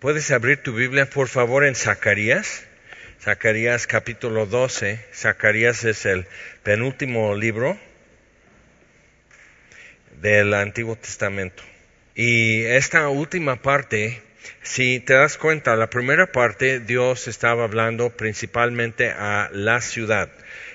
Puedes abrir tu Biblia, por favor, en Zacarías. Zacarías capítulo 12. Zacarías es el penúltimo libro del Antiguo Testamento. Y esta última parte, si te das cuenta, la primera parte Dios estaba hablando principalmente a la ciudad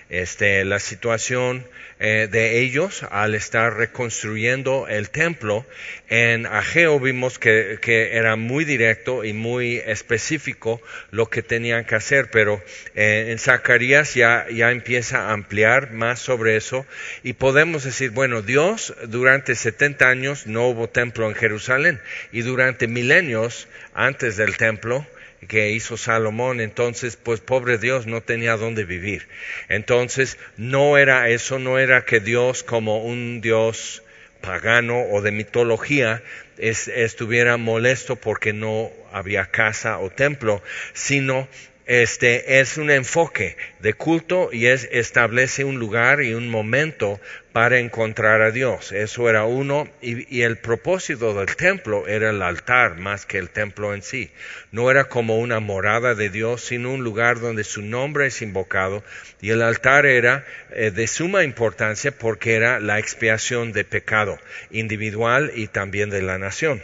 este, la situación eh, de ellos al estar reconstruyendo el templo. En Ageo vimos que, era muy directo y muy específico lo que tenían que hacer, pero eh, en Zacarías ya, ya empieza a ampliar más sobre eso y podemos decir, bueno, Dios durante 70 años no hubo templo en Jerusalén y durante milenios antes del templo que hizo Salomón, entonces pues pobre Dios no tenía dónde vivir. Entonces no era eso, no era que Dios como un Dios pagano o de mitología estuviera molesto porque no había casa o templo, sino este es un enfoque de culto y es, establece un lugar y un momento para encontrar a Dios. Eso era uno y, el propósito del templo era el altar más que el templo en sí. No era como una morada de Dios, sino un lugar donde su nombre es invocado y el altar era eh, de suma importancia porque era la expiación de pecado individual y también de la nación.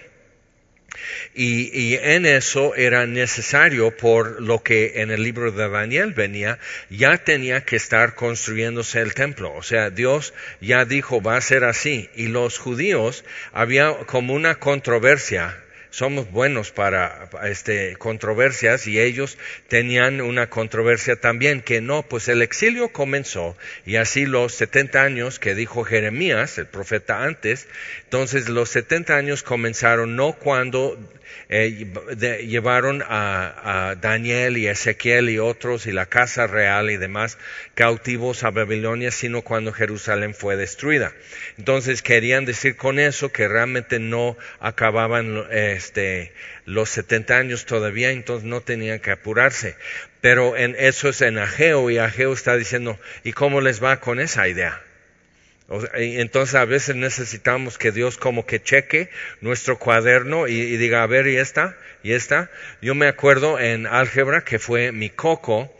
Y, en eso era necesario, por lo que en el libro de Daniel venía, ya tenía que estar construyéndose el templo. O sea, Dios ya dijo, va a ser así. Y los judíos, había como una controversia somos buenos para este, controversias y ellos tenían una controversia también que no, pues el exilio comenzó y así los 70 años que dijo Jeremías, el profeta antes, entonces los 70 años comenzaron no cuando eh, llevaron a, Daniel y Ezequiel y otros y la casa real y demás cautivos a Babilonia, sino cuando Jerusalén fue destruida. Entonces querían decir con eso que realmente no acababan este, los 70 años todavía, entonces no tenían que apurarse. Pero en, eso es en Ageo y Ageo está diciendo, ¿y cómo les va con esa idea? Entonces a veces necesitamos que Dios como que cheque nuestro cuaderno y, diga, a ver, ¿y esta? ¿Y esta? Yo me acuerdo en álgebra que fue mi coco,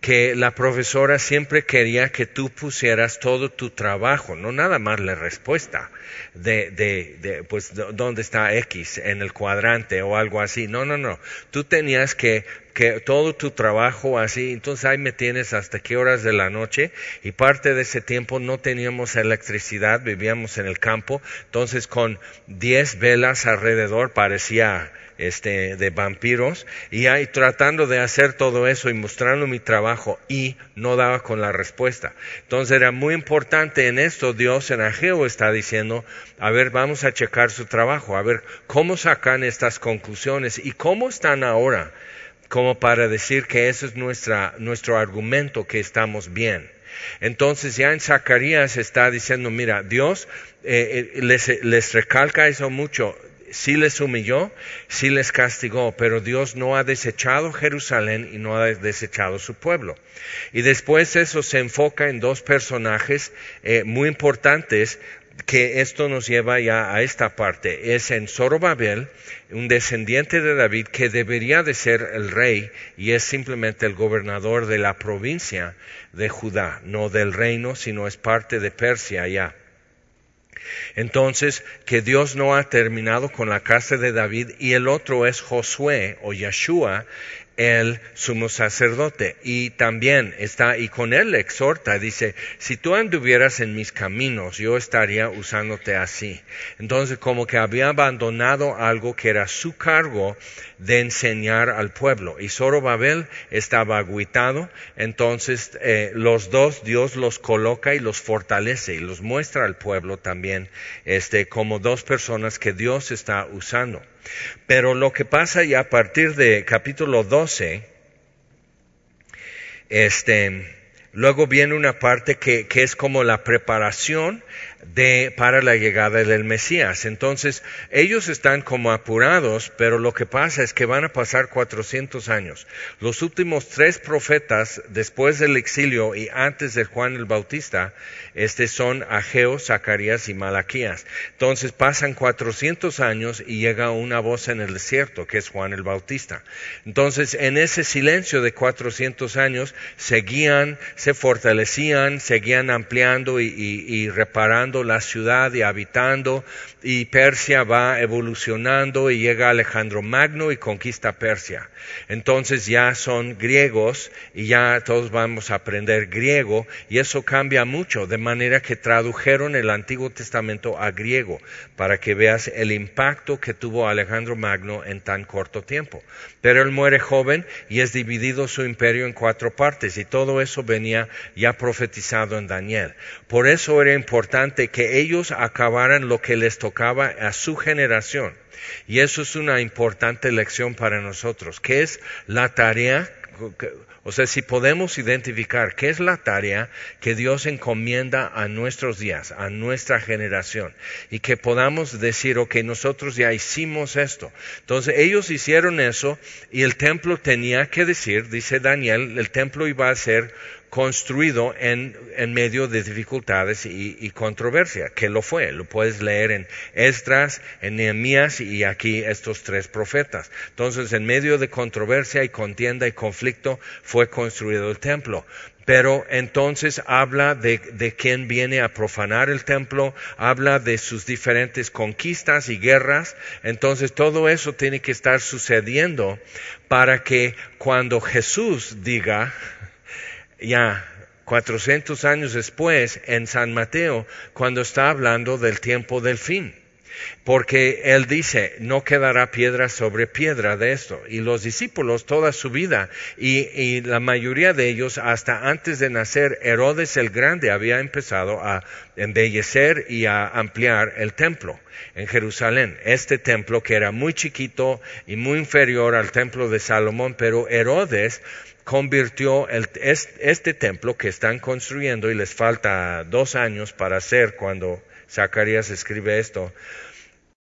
que la profesora siempre quería que tú pusieras todo tu trabajo, no nada más la respuesta de, de, de, pues, dónde está X en el cuadrante o algo así. No, no, no. Tú tenías que que todo tu trabajo así, entonces ahí me tienes hasta qué horas de la noche y parte de ese tiempo no teníamos electricidad, vivíamos en el campo, entonces con 10 velas alrededor parecía este, de vampiros y ahí tratando de hacer todo eso y mostrando mi trabajo y no daba con la respuesta. Entonces era muy importante en esto, Dios en Ageo está diciendo, a ver, vamos a checar su trabajo, a ver cómo sacan estas conclusiones y cómo están ahora como para decir que eso es nuestra, nuestro argumento que estamos bien. Entonces ya en Zacarías está diciendo, mira, Dios eh, eh, les, les recalca eso mucho, sí les humilló, sí les castigó, pero Dios no ha desechado Jerusalén y no ha desechado su pueblo. Y después eso se enfoca en dos personajes eh, muy importantes que esto nos lleva ya a esta parte. Es en Zorobabel, un descendiente de David que debería de ser el rey y es simplemente el gobernador de la provincia de Judá, no del reino, sino es parte de Persia ya. Entonces, que Dios no ha terminado con la casa de David y el otro es Josué o Yeshua, el sumo sacerdote. Y también está, y con él exhorta, dice, si tú anduvieras en mis caminos, yo estaría usándote así. Entonces, como que había abandonado algo que era su cargo de enseñar al pueblo. Y Zorobabel estaba aguitado, entonces eh, los dos Dios los coloca y los fortalece y los muestra al pueblo también, este, como dos personas que Dios está usando. Pero lo que pasa ya a partir de capítulo 12, este, luego viene una parte que, que es como la preparación de, para la llegada del Mesías. Entonces, ellos están como apurados, pero lo que pasa es que van a pasar 400 años. Los últimos tres profetas, después del exilio y antes de Juan el Bautista, este son Ageo, Zacarías y Malaquías. Entonces pasan 400 años y llega una voz en el desierto, que es Juan el Bautista. Entonces, en ese silencio de 400 años, seguían, se fortalecían, seguían ampliando y, y reparando la ciudad y habitando, y Persia va evolucionando y llega Alejandro Magno y conquista Persia. Entonces ya son griegos y ya todos vamos a aprender griego y eso cambia mucho, de manera que tradujeron el Antiguo Testamento a griego para que veas el impacto que tuvo Alejandro Magno en tan corto tiempo. Pero él muere joven y es dividido su imperio en cuatro partes y todo eso venía ya profetizado en Daniel. Por eso era importante que ellos acabaran lo que les tocaba a su generación. Y eso es una importante lección para nosotros. ¿Qué es la tarea? O sea, si podemos identificar qué es la tarea que Dios encomienda a nuestros días, a nuestra generación, y que podamos decir, ok, nosotros ya hicimos esto. Entonces ellos hicieron eso y el templo tenía que decir, dice Daniel, el templo iba a ser construido en, medio de dificultades y, controversia, que lo fue. Lo puedes leer en Esdras, en Nehemías y aquí estos tres profetas. Entonces, en medio de controversia y contienda y conflicto, fue construido el templo. Pero entonces habla de, de quién viene a profanar el templo, habla de sus diferentes conquistas y guerras. Entonces todo eso tiene que estar sucediendo para que cuando Jesús diga, ya 400 años después en San Mateo, cuando está hablando del tiempo del fin. Porque él dice, no quedará piedra sobre piedra de esto. Y los discípulos toda su vida, y, la mayoría de ellos hasta antes de nacer, Herodes el Grande había empezado a embellecer y a ampliar el templo en Jerusalén. Este templo que era muy chiquito y muy inferior al templo de Salomón, pero Herodes convirtió este templo que están construyendo y les falta dos años para hacer cuando Zacarías escribe esto.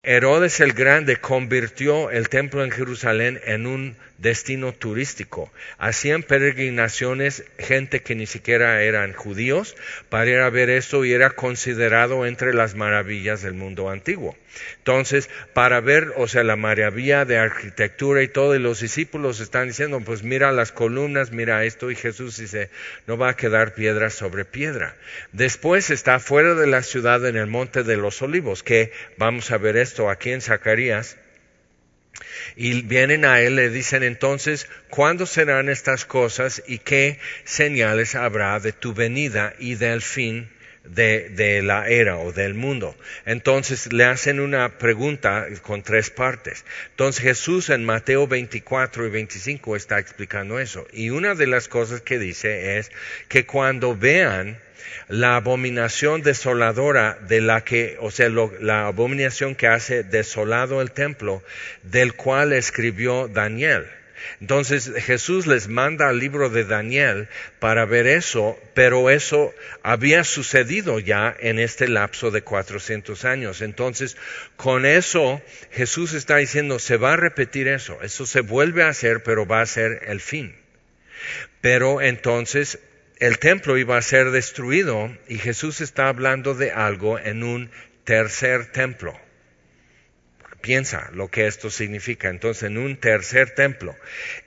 Herodes el Grande convirtió el templo en Jerusalén en un destino turístico. Hacían peregrinaciones gente que ni siquiera eran judíos para ir a ver esto y era considerado entre las maravillas del mundo antiguo. Entonces, para ver, o sea, la maravilla de arquitectura y todo, y los discípulos están diciendo, pues mira las columnas, mira esto, y Jesús dice, no va a quedar piedra sobre piedra. Después está fuera de la ciudad en el monte de los olivos, que vamos a ver esto aquí en Zacarías y vienen a él, le dicen entonces, ¿cuándo serán estas cosas y qué señales habrá de tu venida y del fin de, la era o del mundo. Entonces le hacen una pregunta con tres partes. Entonces Jesús en Mateo 24 y 25 está explicando eso. Y una de las cosas que dice es que cuando vean la abominación desoladora de la que, o sea, la abominación que hace desolado el templo, del cual escribió Daniel. Entonces Jesús les manda al libro de Daniel para ver eso, pero eso había sucedido ya en este lapso de 400 años. Entonces, con eso Jesús está diciendo, se va a repetir eso, eso se vuelve a hacer, pero va a ser el fin. Pero entonces el templo iba a ser destruido y Jesús está hablando de algo en un tercer templo. Piensa lo que esto significa. Entonces, en un tercer templo.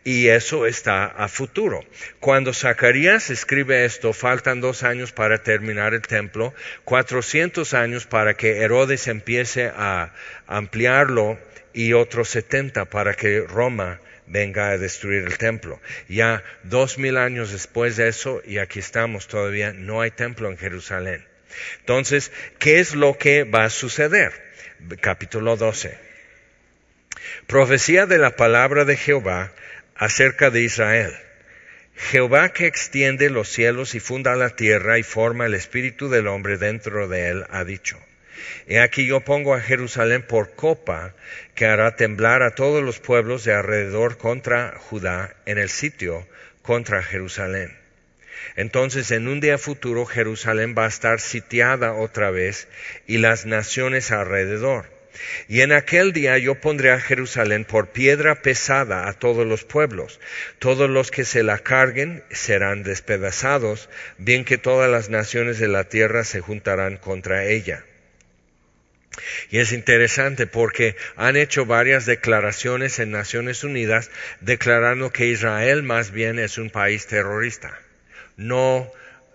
Y eso está a futuro. Cuando Zacarías escribe esto, faltan dos años para terminar el templo, 400 años para que Herodes empiece a ampliarlo y otros 70 para que Roma venga a destruir el templo. Ya dos mil años después de eso, y aquí estamos todavía, no hay templo en Jerusalén. Entonces, ¿qué es lo que va a suceder? Capítulo 12. Profecía de la palabra de Jehová acerca de Israel. Jehová que extiende los cielos y funda la tierra y forma el espíritu del hombre dentro de él, ha dicho. He aquí yo pongo a Jerusalén por copa que hará temblar a todos los pueblos de alrededor contra Judá en el sitio contra Jerusalén. Entonces en un día futuro Jerusalén va a estar sitiada otra vez y las naciones alrededor. Y en aquel día yo pondré a Jerusalén por piedra pesada a todos los pueblos. Todos los que se la carguen serán despedazados, bien que todas las naciones de la tierra se juntarán contra ella. Y es interesante porque han hecho varias declaraciones en Naciones Unidas declarando que Israel más bien es un país terrorista, no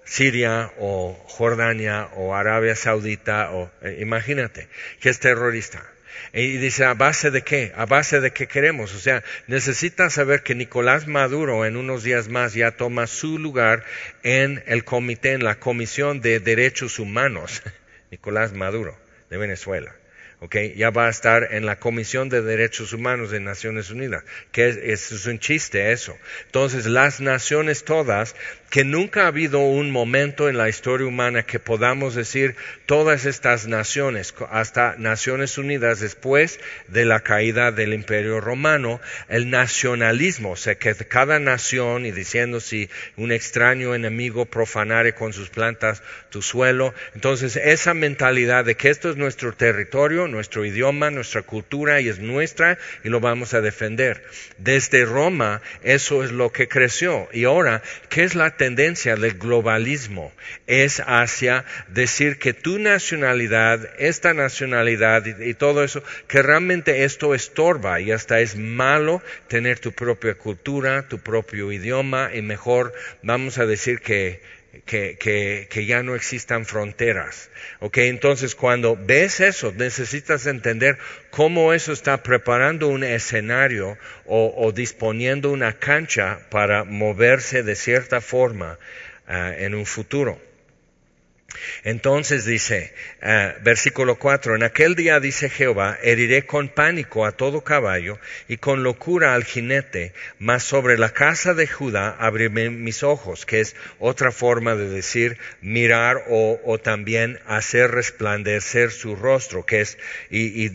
Siria o Jordania o Arabia Saudita o eh, imagínate que es terrorista. Y dice, ¿a base de qué? ¿A base de qué queremos? O sea, necesita saber que Nicolás Maduro en unos días más ya toma su lugar en el comité, en la Comisión de Derechos Humanos. Nicolás Maduro, de Venezuela. Okay, ya va a estar en la Comisión de Derechos Humanos de Naciones Unidas, que es, es, un chiste eso. Entonces, las naciones todas que nunca ha habido un momento en la historia humana que podamos decir todas estas naciones, hasta Naciones Unidas después de la caída del Imperio Romano, el nacionalismo, o sea, que cada nación y diciendo si un extraño enemigo profanare con sus plantas tu suelo, entonces esa mentalidad de que esto es nuestro territorio, nuestro idioma, nuestra cultura y es nuestra y lo vamos a defender. Desde Roma eso es lo que creció y ahora, ¿qué es la tendencia del globalismo es hacia decir que tu nacionalidad, esta nacionalidad y, todo eso, que realmente esto estorba y hasta es malo tener tu propia cultura, tu propio idioma y mejor vamos a decir que que, que, que, ya no existan fronteras. ¿Ok? Entonces, cuando ves eso, necesitas entender cómo eso está preparando un escenario o, o disponiendo una cancha para moverse de cierta forma uh, en un futuro. Entonces dice, uh, versículo 4, en aquel día dice Jehová, heriré con pánico a todo caballo y con locura al jinete, mas sobre la casa de Judá abriré mis ojos, que es otra forma de decir mirar o, también hacer resplandecer su rostro, que es, y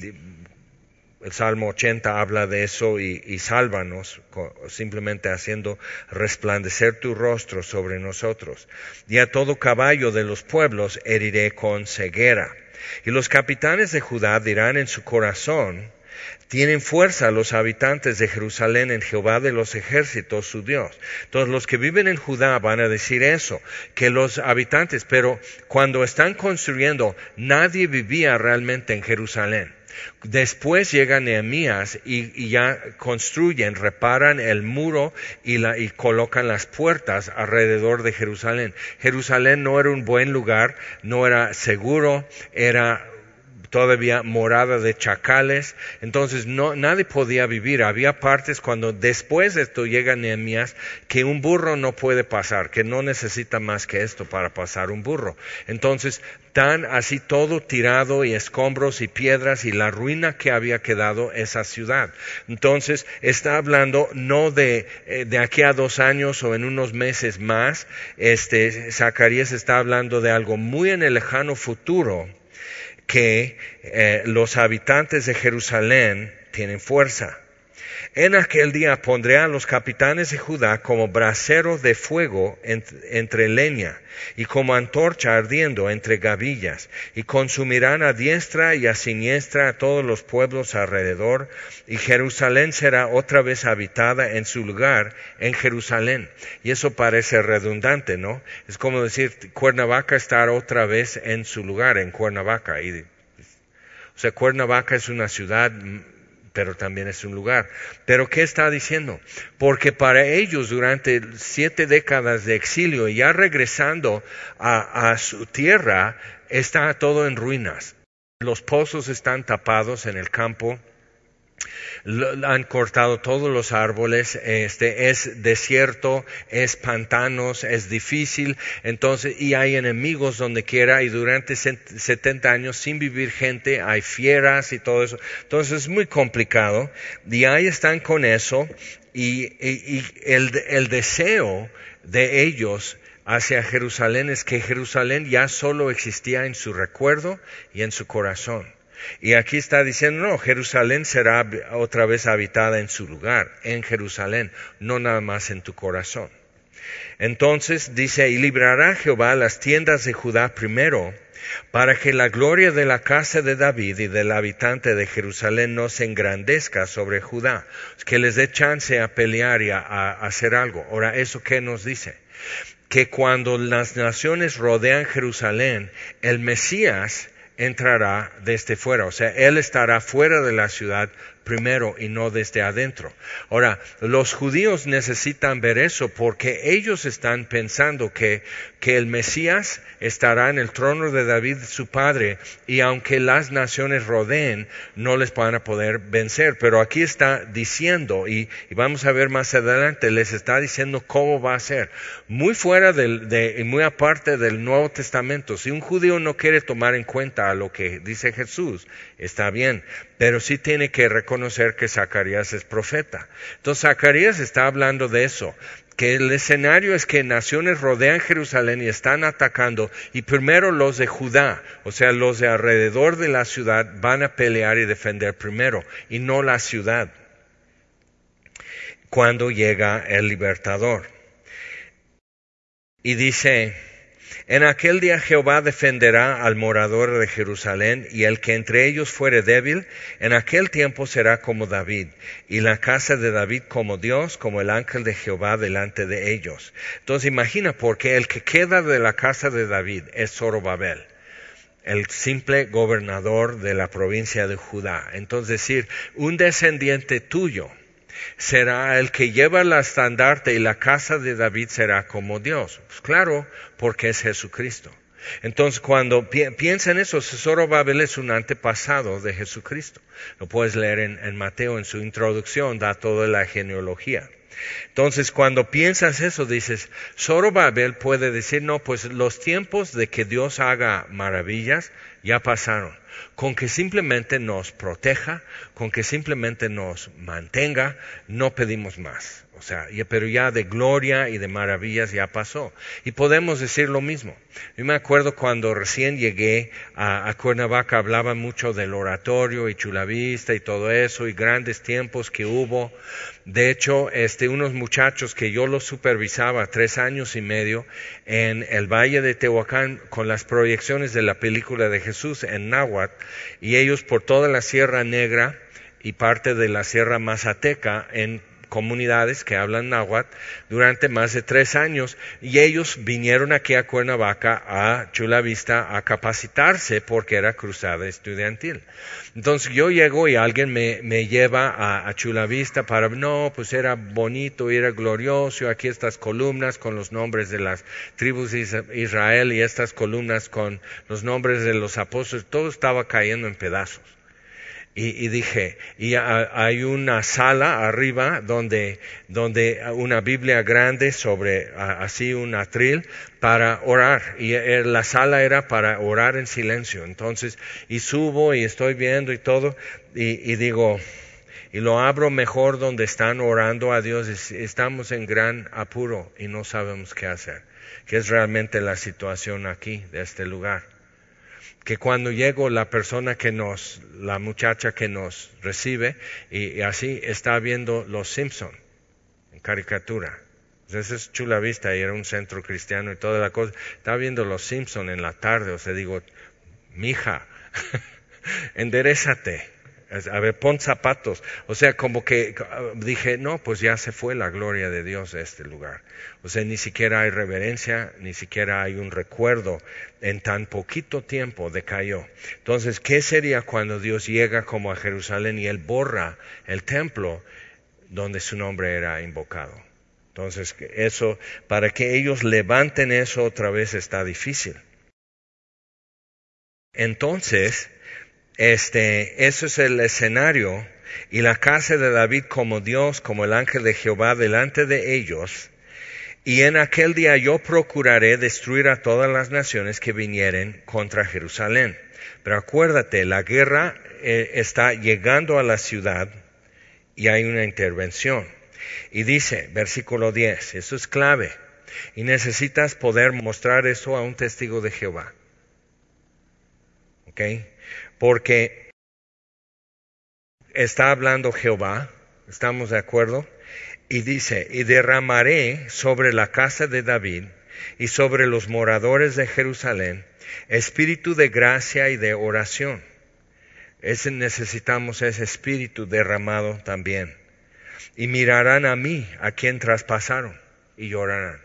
el Salmo 80 habla de eso y, y sálvanos, simplemente haciendo resplandecer tu rostro sobre nosotros. Y a todo caballo de los pueblos heriré con ceguera. Y los capitanes de Judá dirán en su corazón, tienen fuerza los habitantes de Jerusalén en Jehová de los ejércitos, su Dios. Todos los que viven en Judá van a decir eso, que los habitantes, pero cuando están construyendo, nadie vivía realmente en Jerusalén. Después llega Nehemías y, ya construyen, reparan el muro y colocan las puertas alrededor de Jerusalén. Jerusalén no era un buen lugar, no era seguro, era todavía morada de chacales, entonces no, nadie podía vivir. Había partes cuando después de esto llega Nehemías que un burro no puede pasar, que no necesita más que esto para pasar un burro. Entonces, tan así todo tirado y escombros y piedras y la ruina que había quedado esa ciudad. Entonces, está hablando no de, eh, de aquí a dos años o en unos meses más, este, Zacarías está hablando de algo muy en el lejano futuro que eh, los habitantes de Jerusalén tienen fuerza. En aquel día pondré a los capitanes de Judá como braseros de fuego entre leña y como antorcha ardiendo entre gavillas y consumirán a diestra y a siniestra a todos los pueblos alrededor y Jerusalén será otra vez habitada en su lugar en Jerusalén. Y eso parece redundante, ¿no? Es como decir Cuernavaca estar otra vez en su lugar en Cuernavaca. Y, o sea, Cuernavaca es una ciudad pero también es un lugar. Pero ¿qué está diciendo? Porque para ellos durante siete décadas de exilio, ya regresando a, a su tierra, está todo en ruinas. Los pozos están tapados en el campo, han cortado todos los árboles, este es desierto, es pantanos, es difícil, entonces, y hay enemigos donde quiera, y durante 70 años sin vivir gente, hay fieras y todo eso. Entonces es muy complicado, y ahí están con eso, y, el, el deseo de ellos hacia Jerusalén es que Jerusalén ya solo existía en su recuerdo y en su corazón. Y aquí está diciendo, no, Jerusalén será otra vez habitada en su lugar, en Jerusalén, no nada más en tu corazón. Entonces dice, y librará Jehová las tiendas de Judá primero, para que la gloria de la casa de David y del habitante de Jerusalén no se engrandezca sobre Judá, que les dé chance a pelear y a, a hacer algo. Ahora, ¿eso qué nos dice? Que cuando las naciones rodean Jerusalén, el Mesías entrará desde fuera, o sea, él estará fuera de la ciudad primero y no desde adentro. Ahora, los judíos necesitan ver eso porque ellos están pensando que, que el Mesías estará en el trono de David, su padre, y aunque las naciones rodeen, no les van a poder vencer. Pero aquí está diciendo, y, vamos a ver más adelante, les está diciendo cómo va a ser. Muy fuera de, y muy aparte del Nuevo Testamento. Si un judío no quiere tomar en cuenta lo que dice Jesús, está bien, pero sí tiene que reconocer que Zacarías es profeta. Entonces Zacarías está hablando de eso, que el escenario es que naciones rodean Jerusalén y están atacando, y primero los de Judá, o sea, los de alrededor de la ciudad, van a pelear y defender primero, y no la ciudad, cuando llega el libertador. Y dice, en aquel día Jehová defenderá al morador de Jerusalén, y el que entre ellos fuere débil, en aquel tiempo será como David, y la casa de David como Dios, como el ángel de Jehová delante de ellos. Entonces imagina, porque el que queda de la casa de David es Zorobabel el simple gobernador de la provincia de Judá. Entonces decir, un descendiente tuyo será el que lleva la estandarte y la casa de David será como Dios. Pues claro, porque es Jesucristo. Entonces, cuando piensa en eso, Babel es un antepasado de Jesucristo. Lo puedes leer en, Mateo en su introducción, da toda la genealogía. Entonces, cuando piensas eso, dices, Babel puede decir, no, pues los tiempos de que Dios haga maravillas ya pasaron con que simplemente nos proteja, con que simplemente nos mantenga, no pedimos más. O sea, pero ya de gloria y de maravillas ya pasó. Y podemos decir lo mismo. Yo me acuerdo cuando recién llegué a, Cuernavaca, hablaba mucho del oratorio y Chulavista y todo eso, y grandes tiempos que hubo. De hecho, este, unos muchachos que yo los supervisaba tres años y medio en el Valle de Tehuacán con las proyecciones de la película de Jesús en Náhuatl, y ellos por toda la Sierra Negra y parte de la Sierra Mazateca en comunidades que hablan náhuatl durante más de tres años y ellos vinieron aquí a Cuernavaca, a Chula Vista, a capacitarse porque era cruzada estudiantil. Entonces yo llego y alguien me, lleva a, a, Chula Vista para, no, pues era bonito, era glorioso, aquí estas columnas con los nombres de las tribus de Israel y estas columnas con los nombres de los apóstoles, todo estaba cayendo en pedazos. Y, dije, y hay una sala arriba donde, donde una Biblia grande sobre así un atril para orar. Y eh, la sala era para orar en silencio. Entonces, y subo y estoy viendo y todo, y, digo, y lo abro mejor donde están orando a Dios. Estamos en gran apuro y no sabemos qué hacer, que es realmente la situación aquí, de este lugar que cuando llego la persona que nos, la muchacha que nos recibe, y, así está viendo Los Simpson en caricatura. Esa es chula vista y era un centro cristiano y toda la cosa. Estaba viendo Los Simpson en la tarde, o sea, digo, mija, enderezate a ver, pon zapatos. O sea, como que dije, no, pues ya se fue la gloria de Dios de este lugar. O sea, ni siquiera hay reverencia, ni siquiera hay un recuerdo. En tan poquito tiempo decayó. Entonces, ¿qué sería cuando Dios llega como a Jerusalén y Él borra el templo donde su nombre era invocado? Entonces, eso, para que ellos levanten eso otra vez está difícil. Entonces, este, eso es el escenario y la casa de David como Dios, como el ángel de Jehová delante de ellos. Y en aquel día yo procuraré destruir a todas las naciones que vinieren contra Jerusalén. Pero acuérdate, la guerra eh, está llegando a la ciudad y hay una intervención. Y dice, versículo 10, eso es clave. Y necesitas poder mostrar eso a un testigo de Jehová. ¿Ok? Porque está hablando Jehová, ¿estamos de acuerdo? Y dice, y derramaré sobre la casa de David y sobre los moradores de Jerusalén espíritu de gracia y de oración. Ese necesitamos ese espíritu derramado también. Y mirarán a mí, a quien traspasaron, y llorarán.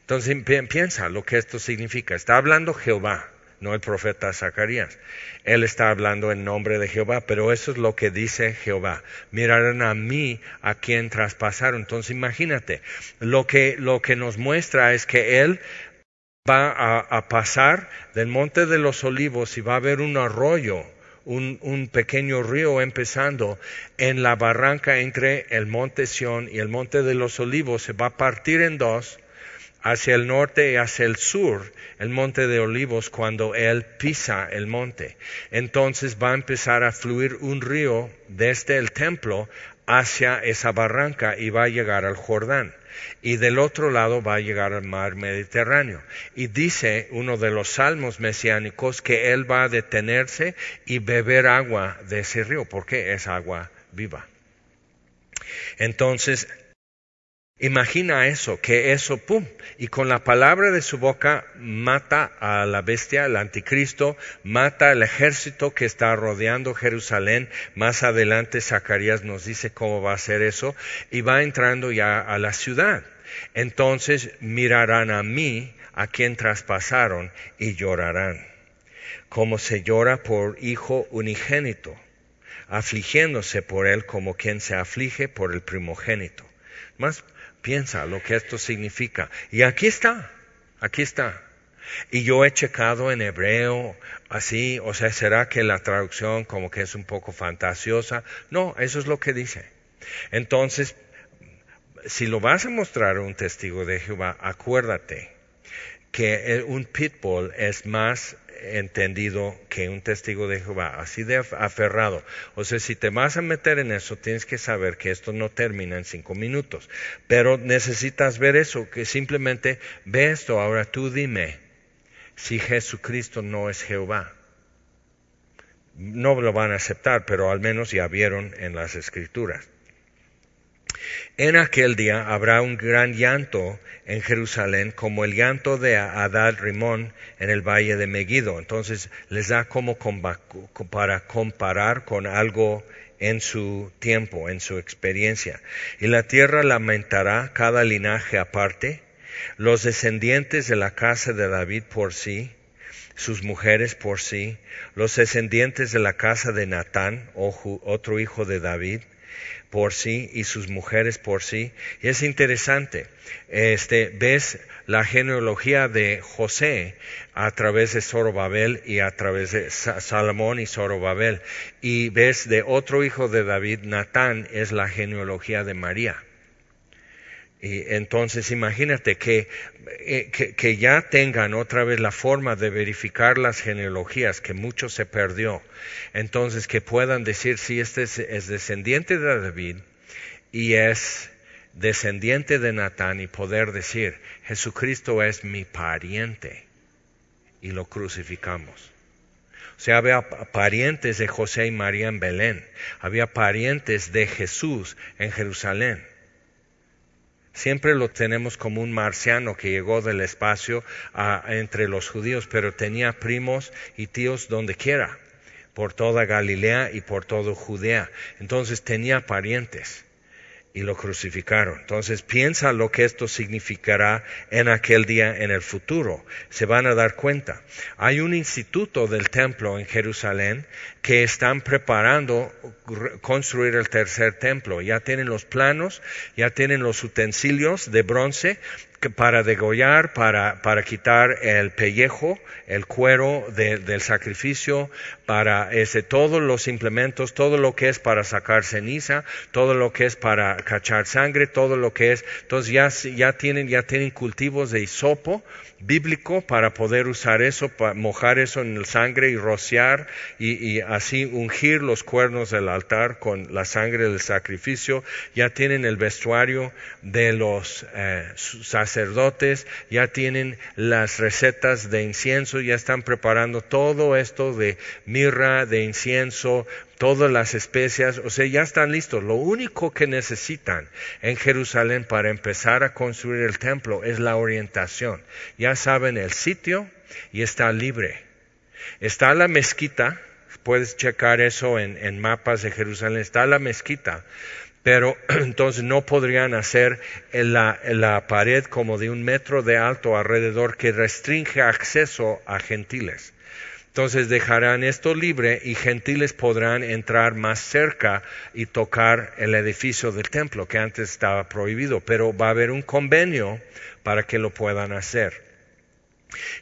Entonces piensa lo que esto significa. Está hablando Jehová no el profeta Zacarías. Él está hablando en nombre de Jehová, pero eso es lo que dice Jehová. Mirarán a mí a quien traspasaron. Entonces imagínate, lo que, lo que nos muestra es que Él va a, pasar del monte de los olivos y va a haber un arroyo, un, un, pequeño río empezando en la barranca entre el monte Sión y el monte de los olivos. Se va a partir en dos hacia el norte y hacia el sur el monte de olivos cuando él pisa el monte. Entonces va a empezar a fluir un río desde el templo hacia esa barranca y va a llegar al Jordán. Y del otro lado va a llegar al mar Mediterráneo. Y dice uno de los salmos mesiánicos que él va a detenerse y beber agua de ese río, porque es agua viva. Entonces, Imagina eso, que eso, pum, y con la palabra de su boca mata a la bestia, al anticristo, mata al ejército que está rodeando Jerusalén. Más adelante Zacarías nos dice cómo va a ser eso, y va entrando ya a la ciudad. Entonces mirarán a mí, a quien traspasaron, y llorarán, como se llora por hijo unigénito, afligiéndose por él como quien se aflige por el primogénito. Más Piensa lo que esto significa. Y aquí está, aquí está. Y yo he checado en hebreo, así, o sea, ¿será que la traducción como que es un poco fantasiosa? No, eso es lo que dice. Entonces, si lo vas a mostrar a un testigo de Jehová, acuérdate que un pitbull es más entendido que un testigo de Jehová, así de aferrado. O sea, si te vas a meter en eso, tienes que saber que esto no termina en cinco minutos. Pero necesitas ver eso, que simplemente ve esto. Ahora tú dime si Jesucristo no es Jehová. No lo van a aceptar, pero al menos ya vieron en las escrituras. En aquel día habrá un gran llanto en Jerusalén, como el llanto de Adad Rimón en el valle de Megiddo. Entonces les da como para comparar con algo en su tiempo, en su experiencia. Y la tierra lamentará cada linaje aparte, los descendientes de la casa de David por sí, sus mujeres por sí, los descendientes de la casa de Natán, otro hijo de David, por sí y sus mujeres por sí. Y es interesante, este, ves la genealogía de José a través de Zorobabel y a través de Salomón y Zorobabel. Y ves de otro hijo de David, Natán, es la genealogía de María. Y entonces imagínate que, eh, que, que, ya tengan otra vez la forma de verificar las genealogías, que mucho se perdió. Entonces que puedan decir si este es, descendiente de David y es descendiente de Natán y poder decir, Jesucristo es mi pariente y lo crucificamos. O sea, había parientes de José y María en Belén, había parientes de Jesús en Jerusalén. Siempre lo tenemos como un marciano que llegó del espacio entre los judíos, pero tenía primos y tíos donde quiera, por toda Galilea y por todo Judea. Entonces tenía parientes y lo crucificaron. Entonces piensa lo que esto significará en aquel día en el futuro. Se van a dar cuenta. Hay un instituto del templo en Jerusalén que están preparando construir el tercer templo. Ya tienen los planos, ya tienen los utensilios de bronce para degollar, para, para quitar el pellejo, el cuero del sacrificio, para ese, todos los implementos, todo lo que es para sacar ceniza, todo lo que es para cachar sangre, todo lo que es, entonces ya, ya tienen, ya tienen cultivos de hisopo, bíblico para poder usar eso, para mojar eso en el sangre y rociar y, así ungir los cuernos del altar con la sangre del sacrificio. Ya tienen el vestuario de los eh, sacerdotes, ya tienen las recetas de incienso, ya están preparando todo esto de mirra, de incienso, todas las especias, o sea, ya están listos. Lo único que necesitan en Jerusalén para empezar a construir el templo es la orientación. Ya saben el sitio y está libre. Está la mezquita, puedes checar eso en, mapas de Jerusalén, está la mezquita, pero entonces no podrían hacer la, la, pared como de un metro de alto alrededor que restringe acceso a gentiles. Entonces dejarán esto libre y gentiles podrán entrar más cerca y tocar el edificio del templo que antes estaba prohibido, pero va a haber un convenio para que lo puedan hacer.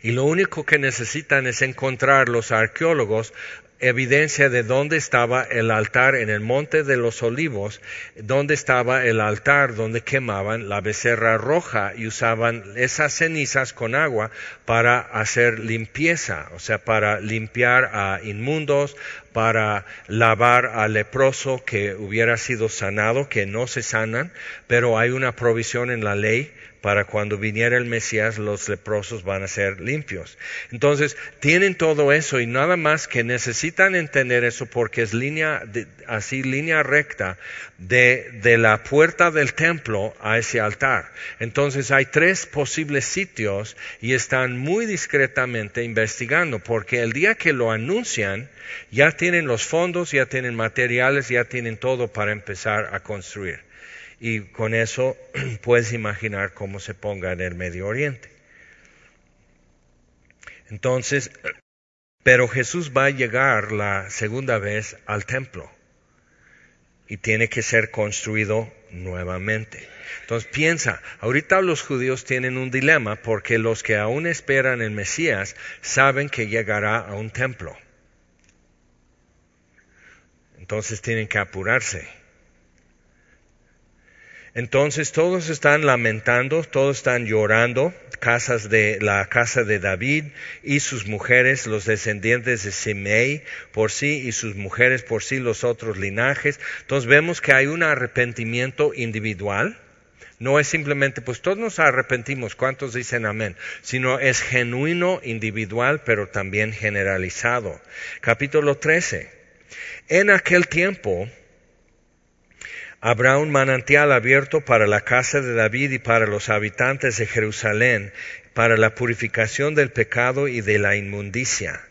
Y lo único que necesitan es encontrar los arqueólogos evidencia de dónde estaba el altar en el monte de los olivos, dónde estaba el altar donde quemaban la becerra roja y usaban esas cenizas con agua para hacer limpieza, o sea, para limpiar a inmundos, para lavar al leproso que hubiera sido sanado, que no se sanan, pero hay una provisión en la ley para cuando viniera el Mesías los leprosos van a ser limpios. Entonces, tienen todo eso y nada más que necesitan entender eso porque es línea, así línea recta de, de la puerta del templo a ese altar. Entonces, hay tres posibles sitios y están muy discretamente investigando porque el día que lo anuncian, ya tienen los fondos, ya tienen materiales, ya tienen todo para empezar a construir y con eso puedes imaginar cómo se ponga en el Medio Oriente. Entonces, pero Jesús va a llegar la segunda vez al templo y tiene que ser construido nuevamente. Entonces piensa, ahorita los judíos tienen un dilema porque los que aún esperan el Mesías saben que llegará a un templo. Entonces tienen que apurarse. Entonces todos están lamentando, todos están llorando, casas de la casa de David y sus mujeres, los descendientes de Simei por sí y sus mujeres por sí, los otros linajes. Entonces vemos que hay un arrepentimiento individual. No es simplemente, pues todos nos arrepentimos, ¿cuántos dicen amén? Sino es genuino, individual, pero también generalizado. Capítulo 13. En aquel tiempo, Habrá un manantial abierto para la casa de David y para los habitantes de Jerusalén, para la purificación del pecado y de la inmundicia.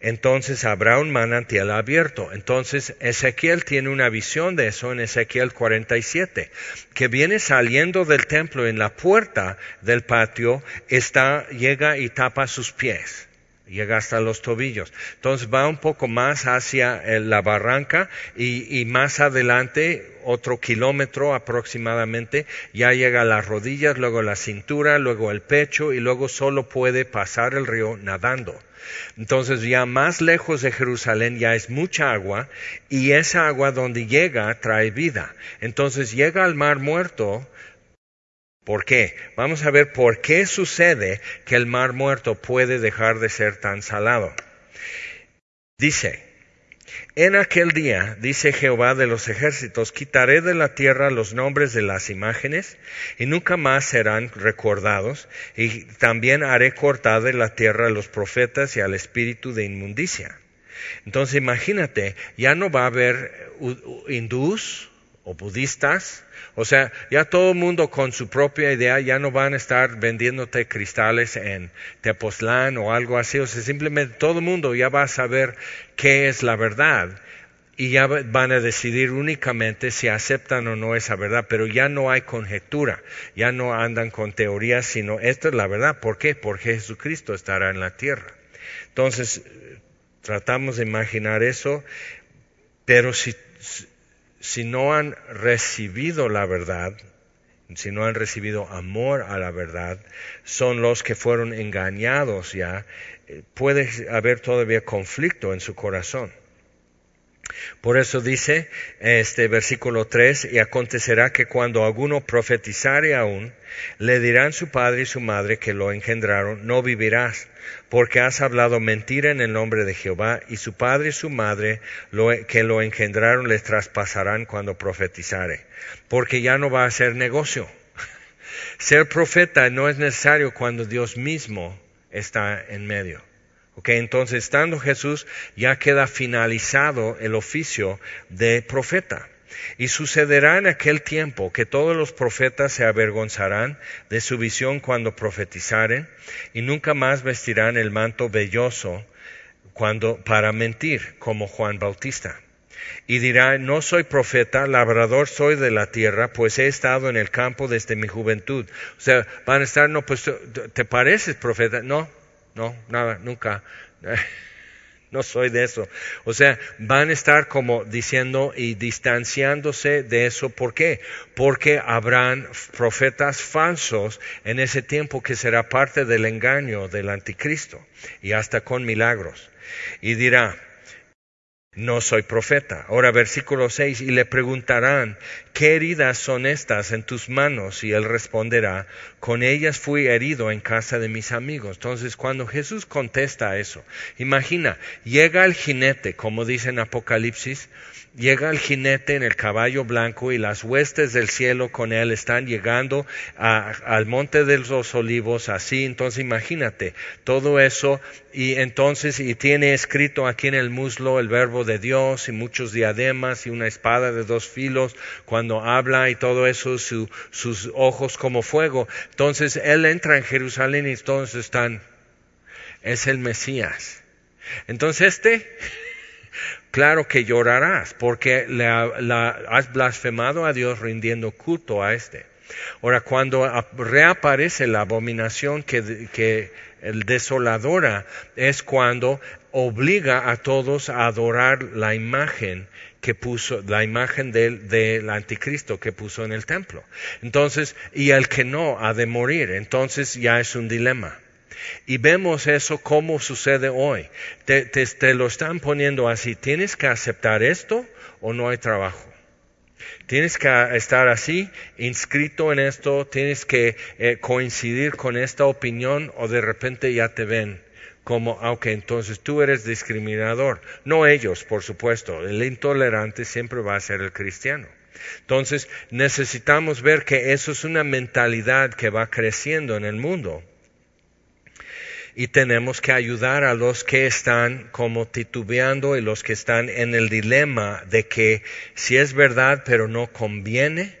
Entonces habrá un manantial abierto. Entonces Ezequiel tiene una visión de eso en Ezequiel 47, que viene saliendo del templo en la puerta del patio, llega y tapa sus pies llega hasta los tobillos. Entonces va un poco más hacia eh, la barranca y, más adelante, otro kilómetro aproximadamente, ya llega a las rodillas, luego la cintura, luego el pecho y luego solo puede pasar el río nadando. Entonces ya más lejos de Jerusalén ya es mucha agua y esa agua donde llega trae vida. Entonces llega al mar muerto ¿Por qué? Vamos a ver por qué sucede que el mar muerto puede dejar de ser tan salado. Dice, en aquel día, dice Jehová de los ejércitos, quitaré de la tierra los nombres de las imágenes y nunca más serán recordados, y también haré cortar de la tierra a los profetas y al espíritu de inmundicia. Entonces imagínate, ya no va a haber hindús o budistas, o sea, ya todo el mundo con su propia idea ya no van a estar vendiéndote cristales en Tepoztlán o algo así. O sea, simplemente todo el mundo ya va a saber qué es la verdad y ya van a decidir únicamente si aceptan o no esa verdad, pero ya no hay conjetura, ya no andan con teorías, sino esta es la verdad. ¿Por qué? Porque Jesucristo estará en la tierra. Entonces, tratamos de imaginar eso, pero si si no han recibido la verdad, si no han recibido amor a la verdad, son los que fueron engañados ya, eh, puede haber todavía conflicto en su corazón. Por eso dice este versículo 3, y acontecerá que cuando alguno profetizare aún, le dirán su padre y su madre que lo engendraron, no vivirás, porque has hablado mentira en el nombre de Jehová, y su padre y su madre que lo engendraron les traspasarán cuando profetizare, porque ya no va a ser negocio. Ser profeta no es necesario cuando Dios mismo está en medio. Okay, entonces, estando Jesús, ya queda finalizado el oficio de profeta. Y sucederá en aquel tiempo que todos los profetas se avergonzarán de su visión cuando profetizaren y nunca más vestirán el manto velloso cuando para mentir como Juan Bautista. Y dirá, no soy profeta, labrador soy de la tierra, pues he estado en el campo desde mi juventud. O sea, van a estar, no, pues, ¿te pareces profeta? No, no, nada, nunca. No soy de eso. O sea, van a estar como diciendo y distanciándose de eso. ¿Por qué? Porque habrán profetas falsos en ese tiempo que será parte del engaño del anticristo y hasta con milagros. Y dirá, no soy profeta. Ahora versículo 6, y le preguntarán, ¿qué heridas son estas en tus manos? Y él responderá, con ellas fui herido en casa de mis amigos. Entonces, cuando Jesús contesta eso, imagina, llega el jinete, como dice en Apocalipsis, llega el jinete en el caballo blanco y las huestes del cielo con él están llegando al monte de los olivos, así, entonces imagínate todo eso y entonces y tiene escrito aquí en el muslo el verbo de Dios y muchos diademas y una espada de dos filos cuando habla y todo eso, sus ojos como fuego. Entonces él entra en Jerusalén y todos están, es el Mesías. Entonces este claro que llorarás, porque has blasfemado a Dios rindiendo culto a este. Ahora, cuando reaparece la abominación que, el desoladora es cuando obliga a todos a adorar la imagen que puso, la imagen del, del, anticristo que puso en el templo. Entonces, y el que no ha de morir. Entonces ya es un dilema. Y vemos eso como sucede hoy. Te, lo están poniendo así. Tienes que aceptar esto o no hay trabajo. Tienes que estar así, inscrito en esto, tienes que eh, coincidir con esta opinión o de repente ya te ven como, aunque entonces tú eres discriminador. No ellos, por supuesto. El intolerante siempre va a ser el cristiano. Entonces necesitamos ver que eso es una mentalidad que va creciendo en el mundo y tenemos que ayudar a los que están como titubeando y los que están en el dilema de que si es verdad pero no conviene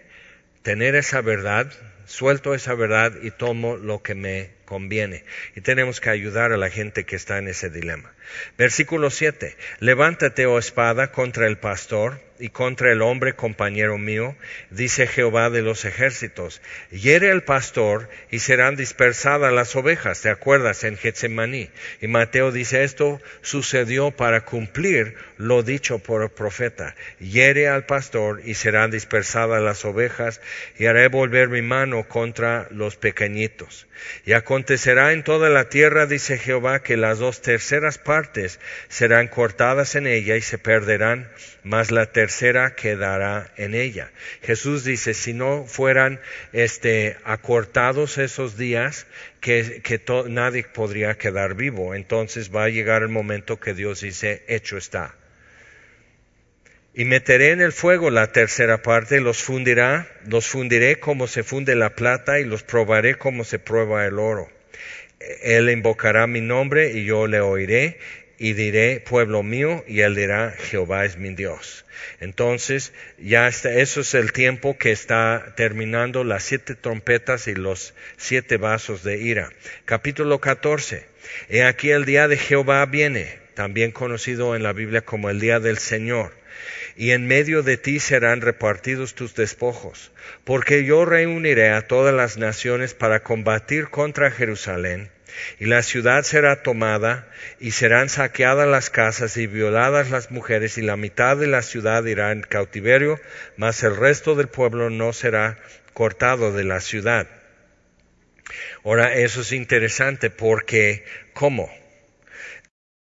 tener esa verdad, suelto esa verdad y tomo lo que me conviene. Y tenemos que ayudar a la gente que está en ese dilema. Versículo 7. Levántate, oh espada, contra el pastor y contra el hombre compañero mío, dice Jehová de los ejércitos. Hiere el pastor y serán dispersadas las ovejas. ¿Te acuerdas en Getsemaní? Y Mateo dice esto sucedió para cumplir lo dicho por el profeta. Hiere al pastor y serán dispersadas las ovejas y haré volver mi mano contra los pequeñitos. Y acontecerá en toda la tierra, dice Jehová, que las dos terceras partes serán cortadas en ella y se perderán mas la tercera quedará en ella. Jesús dice, si no fueran este, acortados esos días, que, que nadie podría quedar vivo. Entonces va a llegar el momento que Dios dice, hecho está. Y meteré en el fuego la tercera parte, los fundirá, los fundiré como se funde la plata y los probaré como se prueba el oro. Él invocará mi nombre y yo le oiré y diré pueblo mío y él dirá Jehová es mi Dios. Entonces, ya está, eso es el tiempo que está terminando las siete trompetas y los siete vasos de ira. Capítulo 14. He aquí el día de Jehová viene, también conocido en la Biblia como el día del Señor. Y en medio de ti serán repartidos tus despojos, porque yo reuniré a todas las naciones para combatir contra Jerusalén y la ciudad será tomada, y serán saqueadas las casas y violadas las mujeres, y la mitad de la ciudad irá en cautiverio, mas el resto del pueblo no será cortado de la ciudad. Ahora, eso es interesante porque, ¿cómo?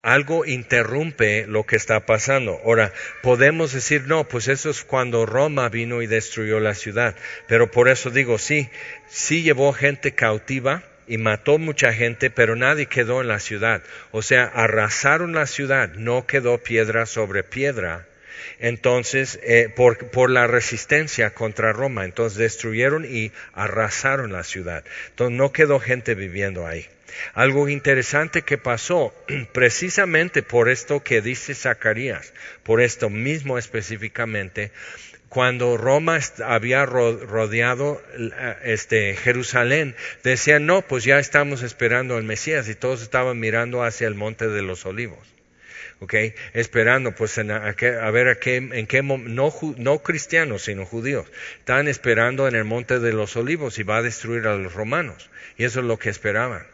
Algo interrumpe lo que está pasando. Ahora, podemos decir, no, pues eso es cuando Roma vino y destruyó la ciudad. Pero por eso digo, sí, sí llevó gente cautiva, y mató mucha gente, pero nadie quedó en la ciudad. O sea, arrasaron la ciudad, no quedó piedra sobre piedra Entonces, eh, por, por, la resistencia contra Roma, entonces destruyeron y arrasaron la ciudad. Entonces no quedó gente viviendo ahí. Algo interesante que pasó precisamente por esto que dice Zacarías, por esto mismo específicamente, cuando Roma había rodeado este, Jerusalén, decían, no, pues ya estamos esperando al Mesías y todos estaban mirando hacia el monte de los olivos. Okay, esperando pues a, ver a qué, en qué no, no cristianos sino judíos estaban esperando en el monte de los olivos y va a destruir a los romanos y eso es lo que esperaban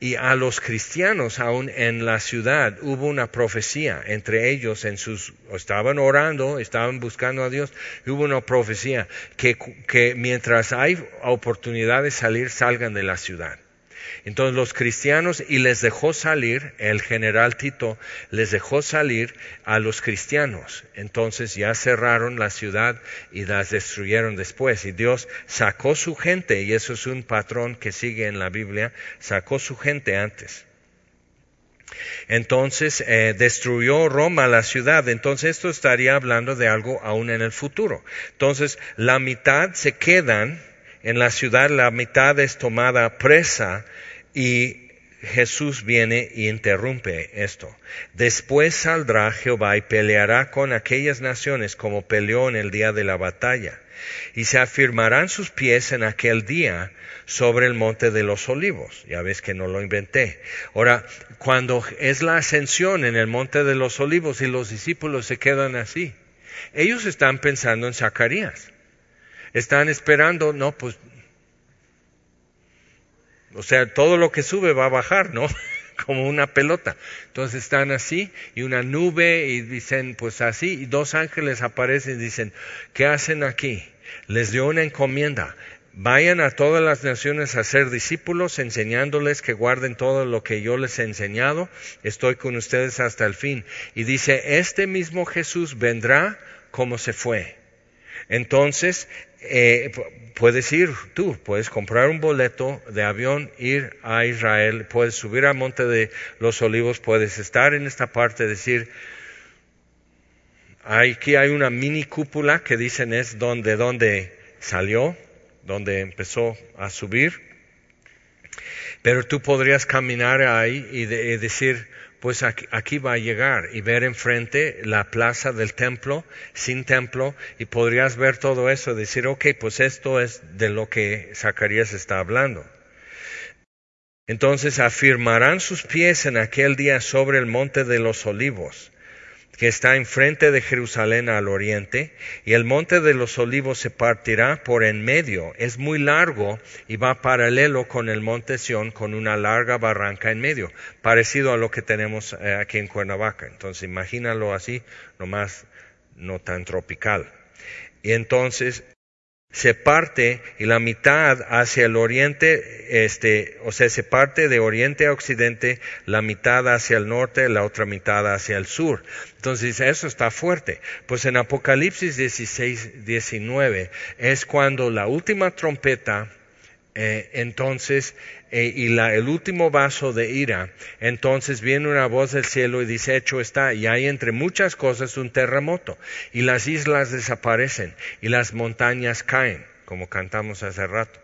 y a los cristianos aún en la ciudad hubo una profecía entre ellos en sus estaban orando, estaban buscando a Dios, hubo una profecía que, que mientras hay oportunidad de salir salgan de la ciudad. Entonces los cristianos, y les dejó salir, el general Tito les dejó salir a los cristianos. Entonces ya cerraron la ciudad y las destruyeron después. Y Dios sacó su gente, y eso es un patrón que sigue en la Biblia, sacó su gente antes. Entonces eh, destruyó Roma la ciudad. Entonces esto estaría hablando de algo aún en el futuro. Entonces la mitad se quedan en la ciudad, la mitad es tomada presa y Jesús viene y interrumpe esto. Después saldrá Jehová y peleará con aquellas naciones como peleó en el día de la batalla. Y se afirmarán sus pies en aquel día sobre el monte de los olivos. Ya ves que no lo inventé. Ahora, cuando es la ascensión en el monte de los olivos y los discípulos se quedan así, ellos están pensando en Zacarías. Están esperando, no, pues o sea, todo lo que sube va a bajar, ¿no? Como una pelota. Entonces están así y una nube y dicen, pues así, y dos ángeles aparecen y dicen, ¿qué hacen aquí? Les dio una encomienda. Vayan a todas las naciones a ser discípulos, enseñándoles que guarden todo lo que yo les he enseñado. Estoy con ustedes hasta el fin. Y dice, este mismo Jesús vendrá como se fue. Entonces, eh, puedes ir tú, puedes comprar un boleto de avión, ir a Israel, puedes subir al monte de los olivos, puedes estar en esta parte, decir, aquí hay una mini cúpula que dicen es donde, donde salió, donde empezó a subir, pero tú podrías caminar ahí y, y decir, pues aquí, va a llegar y ver enfrente la plaza del templo, sin templo, y podrías ver todo eso, decir, ok, pues esto es de lo que Zacarías está hablando. Entonces afirmarán sus pies en aquel día sobre el monte de los olivos que está enfrente de Jerusalén al oriente, y el monte de los olivos se partirá por en medio. Es muy largo y va paralelo con el monte Sión, con una larga barranca en medio, parecido a lo que tenemos eh, aquí en Cuernavaca. Entonces imagínalo así, nomás no tan tropical. Y entonces se parte y la mitad hacia el oriente, este, o sea, se parte de oriente a occidente, la mitad hacia el norte, la otra mitad hacia el sur. Entonces, eso está fuerte. Pues en Apocalipsis 16, 19 es cuando la última trompeta eh, entonces, eh, y la, el último vaso de ira, entonces viene una voz del cielo y dice, hecho está, y hay entre muchas cosas un terremoto, y las islas desaparecen, y las montañas caen, como cantamos hace rato,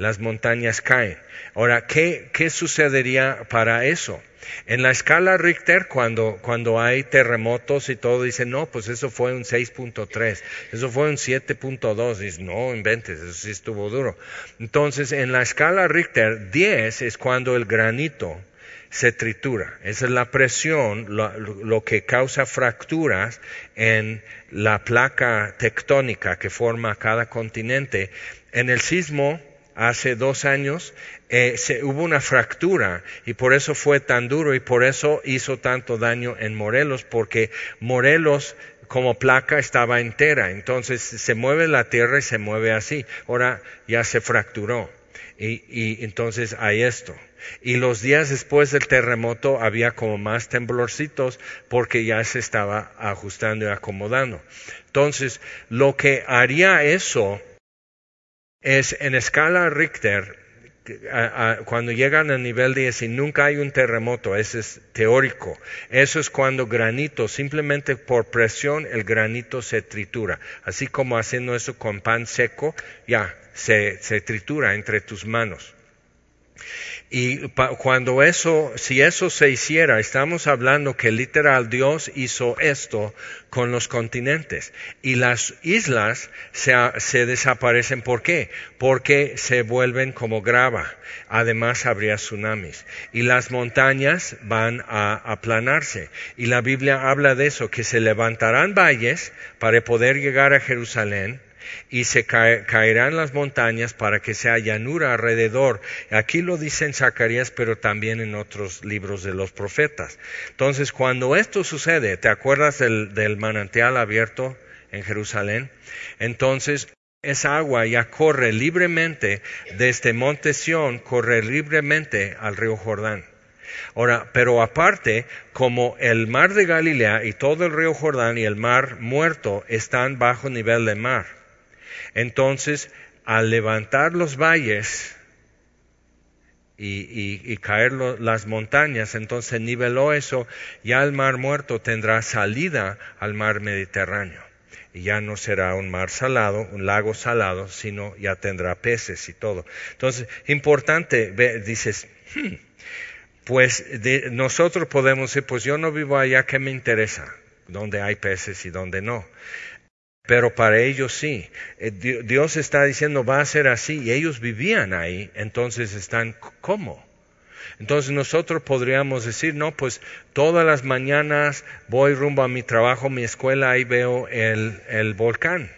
las montañas caen. Ahora, ¿qué, qué sucedería para eso? En la escala Richter, cuando, cuando hay terremotos y todo, dicen, no, pues eso fue un 6.3, eso fue un 7.2, dicen, no, inventes, eso sí estuvo duro. Entonces, en la escala Richter, 10 es cuando el granito se tritura. Esa es la presión, lo, lo, que causa fracturas en la placa tectónica que forma cada continente. En el sismo, hace dos años, eh, se, hubo una fractura y por eso fue tan duro y por eso hizo tanto daño en Morelos, porque Morelos como placa estaba entera, entonces se mueve la tierra y se mueve así. Ahora ya se fracturó y, y entonces hay esto. Y los días después del terremoto había como más temblorcitos porque ya se estaba ajustando y acomodando. Entonces, lo que haría eso es en escala Richter cuando llegan al nivel 10 y nunca hay un terremoto, ese es teórico. Eso es cuando granito, simplemente por presión, el granito se tritura. Así como haciendo eso con pan seco, ya, se, se tritura entre tus manos. Y cuando eso, si eso se hiciera, estamos hablando que literal Dios hizo esto con los continentes. Y las islas se, desaparecen. ¿Por qué? Porque se vuelven como grava. Además habría tsunamis. Y las montañas van a aplanarse. Y la Biblia habla de eso, que se levantarán valles para poder llegar a Jerusalén y se caerán las montañas para que sea llanura alrededor. Aquí lo dice en Zacarías, pero también en otros libros de los profetas. Entonces, cuando esto sucede, ¿te acuerdas del, manantial abierto en Jerusalén? Entonces, esa agua ya corre libremente desde Monte Sión, corre libremente al río Jordán. Ahora, pero aparte, como el mar de Galilea y todo el río Jordán y el mar muerto están bajo nivel de mar, entonces, al levantar los valles y, caer las montañas, entonces niveló eso, ya el mar muerto tendrá salida al mar Mediterráneo. Y ya no será un mar salado, un lago salado, sino ya tendrá peces y todo. Entonces, importante, dices, hmm, pues nosotros podemos decir, pues yo no vivo allá, ¿qué me interesa? Dónde hay peces y dónde no pero para ellos sí. Eh, Dios está diciendo va a ser así y ellos vivían ahí, entonces están ¿cómo? Entonces nosotros podríamos decir, no, pues todas las mañanas voy rumbo a mi trabajo, mi escuela, y veo el, el volcán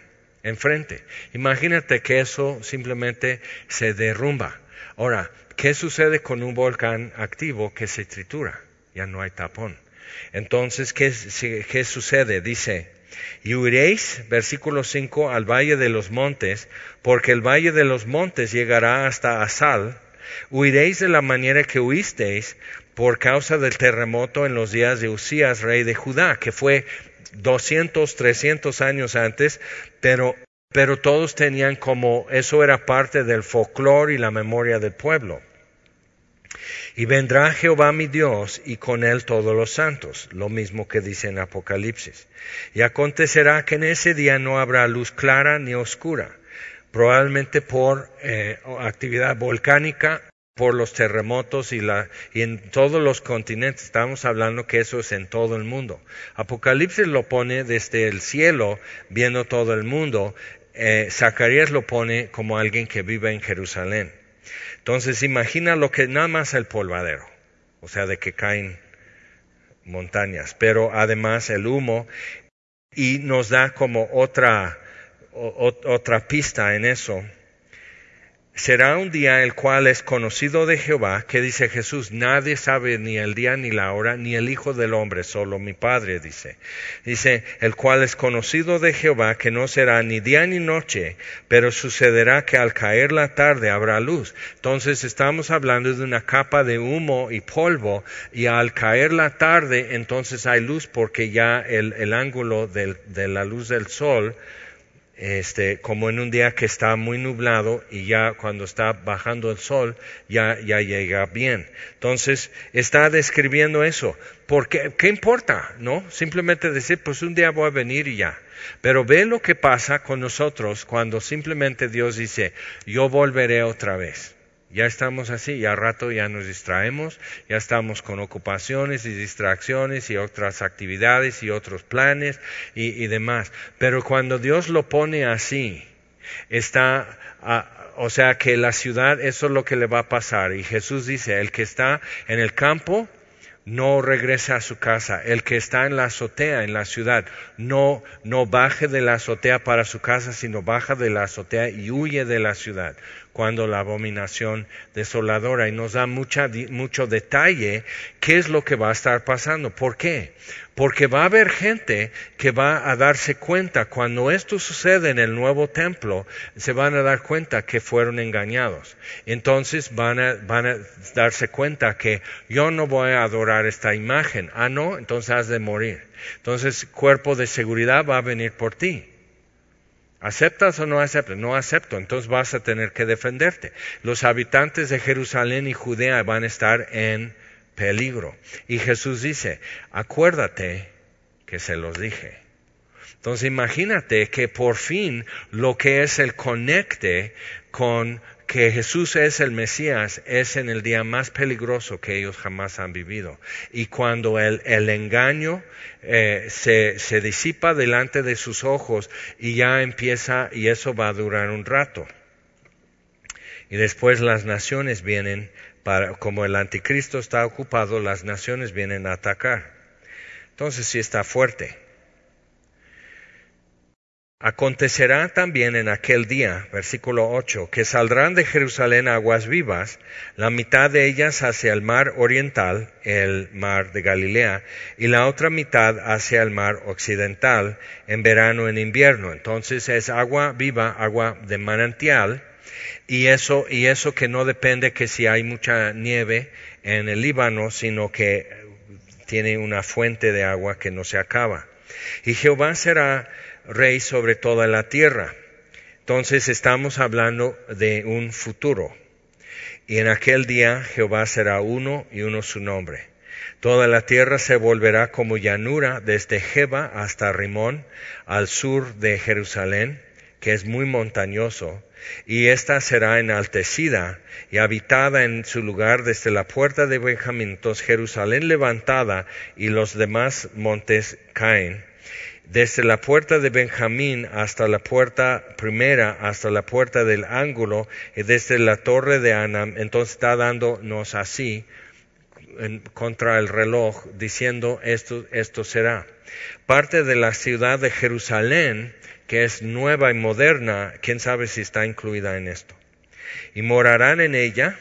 enfrente. Imagínate que eso simplemente se derrumba. Ahora, ¿qué sucede con un volcán activo que se tritura? Ya no hay tapón. Entonces, ¿qué, qué sucede? Dice, y huiréis, versículo 5, al valle de los montes, porque el valle de los montes llegará hasta Asal. Huiréis de la manera que huisteis por causa del terremoto en los días de Usías, rey de Judá, que fue 200, 300 años antes, pero, pero todos tenían como eso era parte del folclore y la memoria del pueblo. Y vendrá Jehová mi Dios y con él todos los santos, lo mismo que dice en Apocalipsis. Y acontecerá que en ese día no habrá luz clara ni oscura, probablemente por eh, actividad volcánica, por los terremotos y, en todos los continentes. Estamos hablando que eso es en todo el mundo. Apocalipsis lo pone desde el cielo, viendo todo el mundo. Eh, Zacarías lo pone como alguien que vive en Jerusalén. Entonces imagina lo que nada más el polvadero, o sea, de que caen montañas, pero además el humo y nos da como otra, otra pista en eso Será un día el cual es conocido de Jehová, que dice Jesús, nadie sabe ni el día ni la hora, ni el Hijo del Hombre, solo mi Padre, dice. Dice, el cual es conocido de Jehová, que no será ni día ni noche, pero sucederá que al caer la tarde habrá luz. Entonces estamos hablando de una capa de humo y polvo, y al caer la tarde, entonces hay luz porque ya el, ángulo de la luz del sol este, como en un día que está muy nublado y ya cuando está bajando el sol ya, ya llega bien. Entonces está describiendo eso. Porque, ¿qué importa? ¿No? Simplemente decir, pues un día voy a venir y ya. Pero ve lo que pasa con nosotros cuando simplemente Dios dice, yo volveré otra vez. Ya estamos así, ya rato ya nos distraemos, ya estamos con ocupaciones y distracciones y otras actividades y otros planes y, demás. Pero cuando Dios lo pone así, está, o sea que la ciudad, eso es lo que le va a pasar. Y Jesús dice, el que está en el campo, no regresa a su casa. El que está en la azotea, en la ciudad, no, no baje de la azotea para su casa, sino baja de la azotea y huye de la ciudad cuando la abominación desoladora y nos da mucha, mucho detalle qué es lo que va a estar pasando. ¿Por qué? Porque va a haber gente que va a darse cuenta cuando esto sucede en el nuevo templo, se van a dar cuenta que fueron engañados. Entonces van a, darse cuenta que yo no voy a adorar esta imagen. Ah, no, entonces has de morir. Entonces cuerpo de seguridad va a venir por ti ¿Aceptas o no aceptas? No acepto, entonces vas a tener que defenderte. Los habitantes de Jerusalén y Judea van a estar en peligro. Y Jesús dice, acuérdate que se los dije. Entonces imagínate que por fin lo que es el conecte con que Jesús es el Mesías es en el día más peligroso que ellos jamás han vivido. Y cuando el, el engaño eh, se, se disipa delante de sus ojos y ya empieza, y eso va a durar un rato. Y después las naciones vienen, para, como el anticristo está ocupado, las naciones vienen a atacar. Entonces sí está fuerte. Acontecerá también en aquel día, versículo 8, que saldrán de Jerusalén aguas vivas, la mitad de ellas hacia el mar oriental, el mar de Galilea, y la otra mitad hacia el mar occidental, en verano, en invierno. Entonces es agua viva, agua de manantial, y eso, y eso que no depende que si hay mucha nieve en el Líbano, sino que tiene una fuente de agua que no se acaba. Y Jehová será rey sobre toda la tierra. Entonces estamos hablando de un futuro. Y en aquel día Jehová será uno y uno su nombre. Toda la tierra se volverá como llanura desde Jeba hasta Rimón, al sur de Jerusalén, que es muy montañoso, y ésta será enaltecida y habitada en su lugar desde la puerta de Benjamín. Entonces Jerusalén levantada y los demás montes caen desde la puerta de Benjamín hasta la puerta primera, hasta la puerta del ángulo, y desde la torre de Anam, entonces está dándonos así en, contra el reloj, diciendo esto, esto será. Parte de la ciudad de Jerusalén, que es nueva y moderna, quién sabe si está incluida en esto. Y morarán en ella,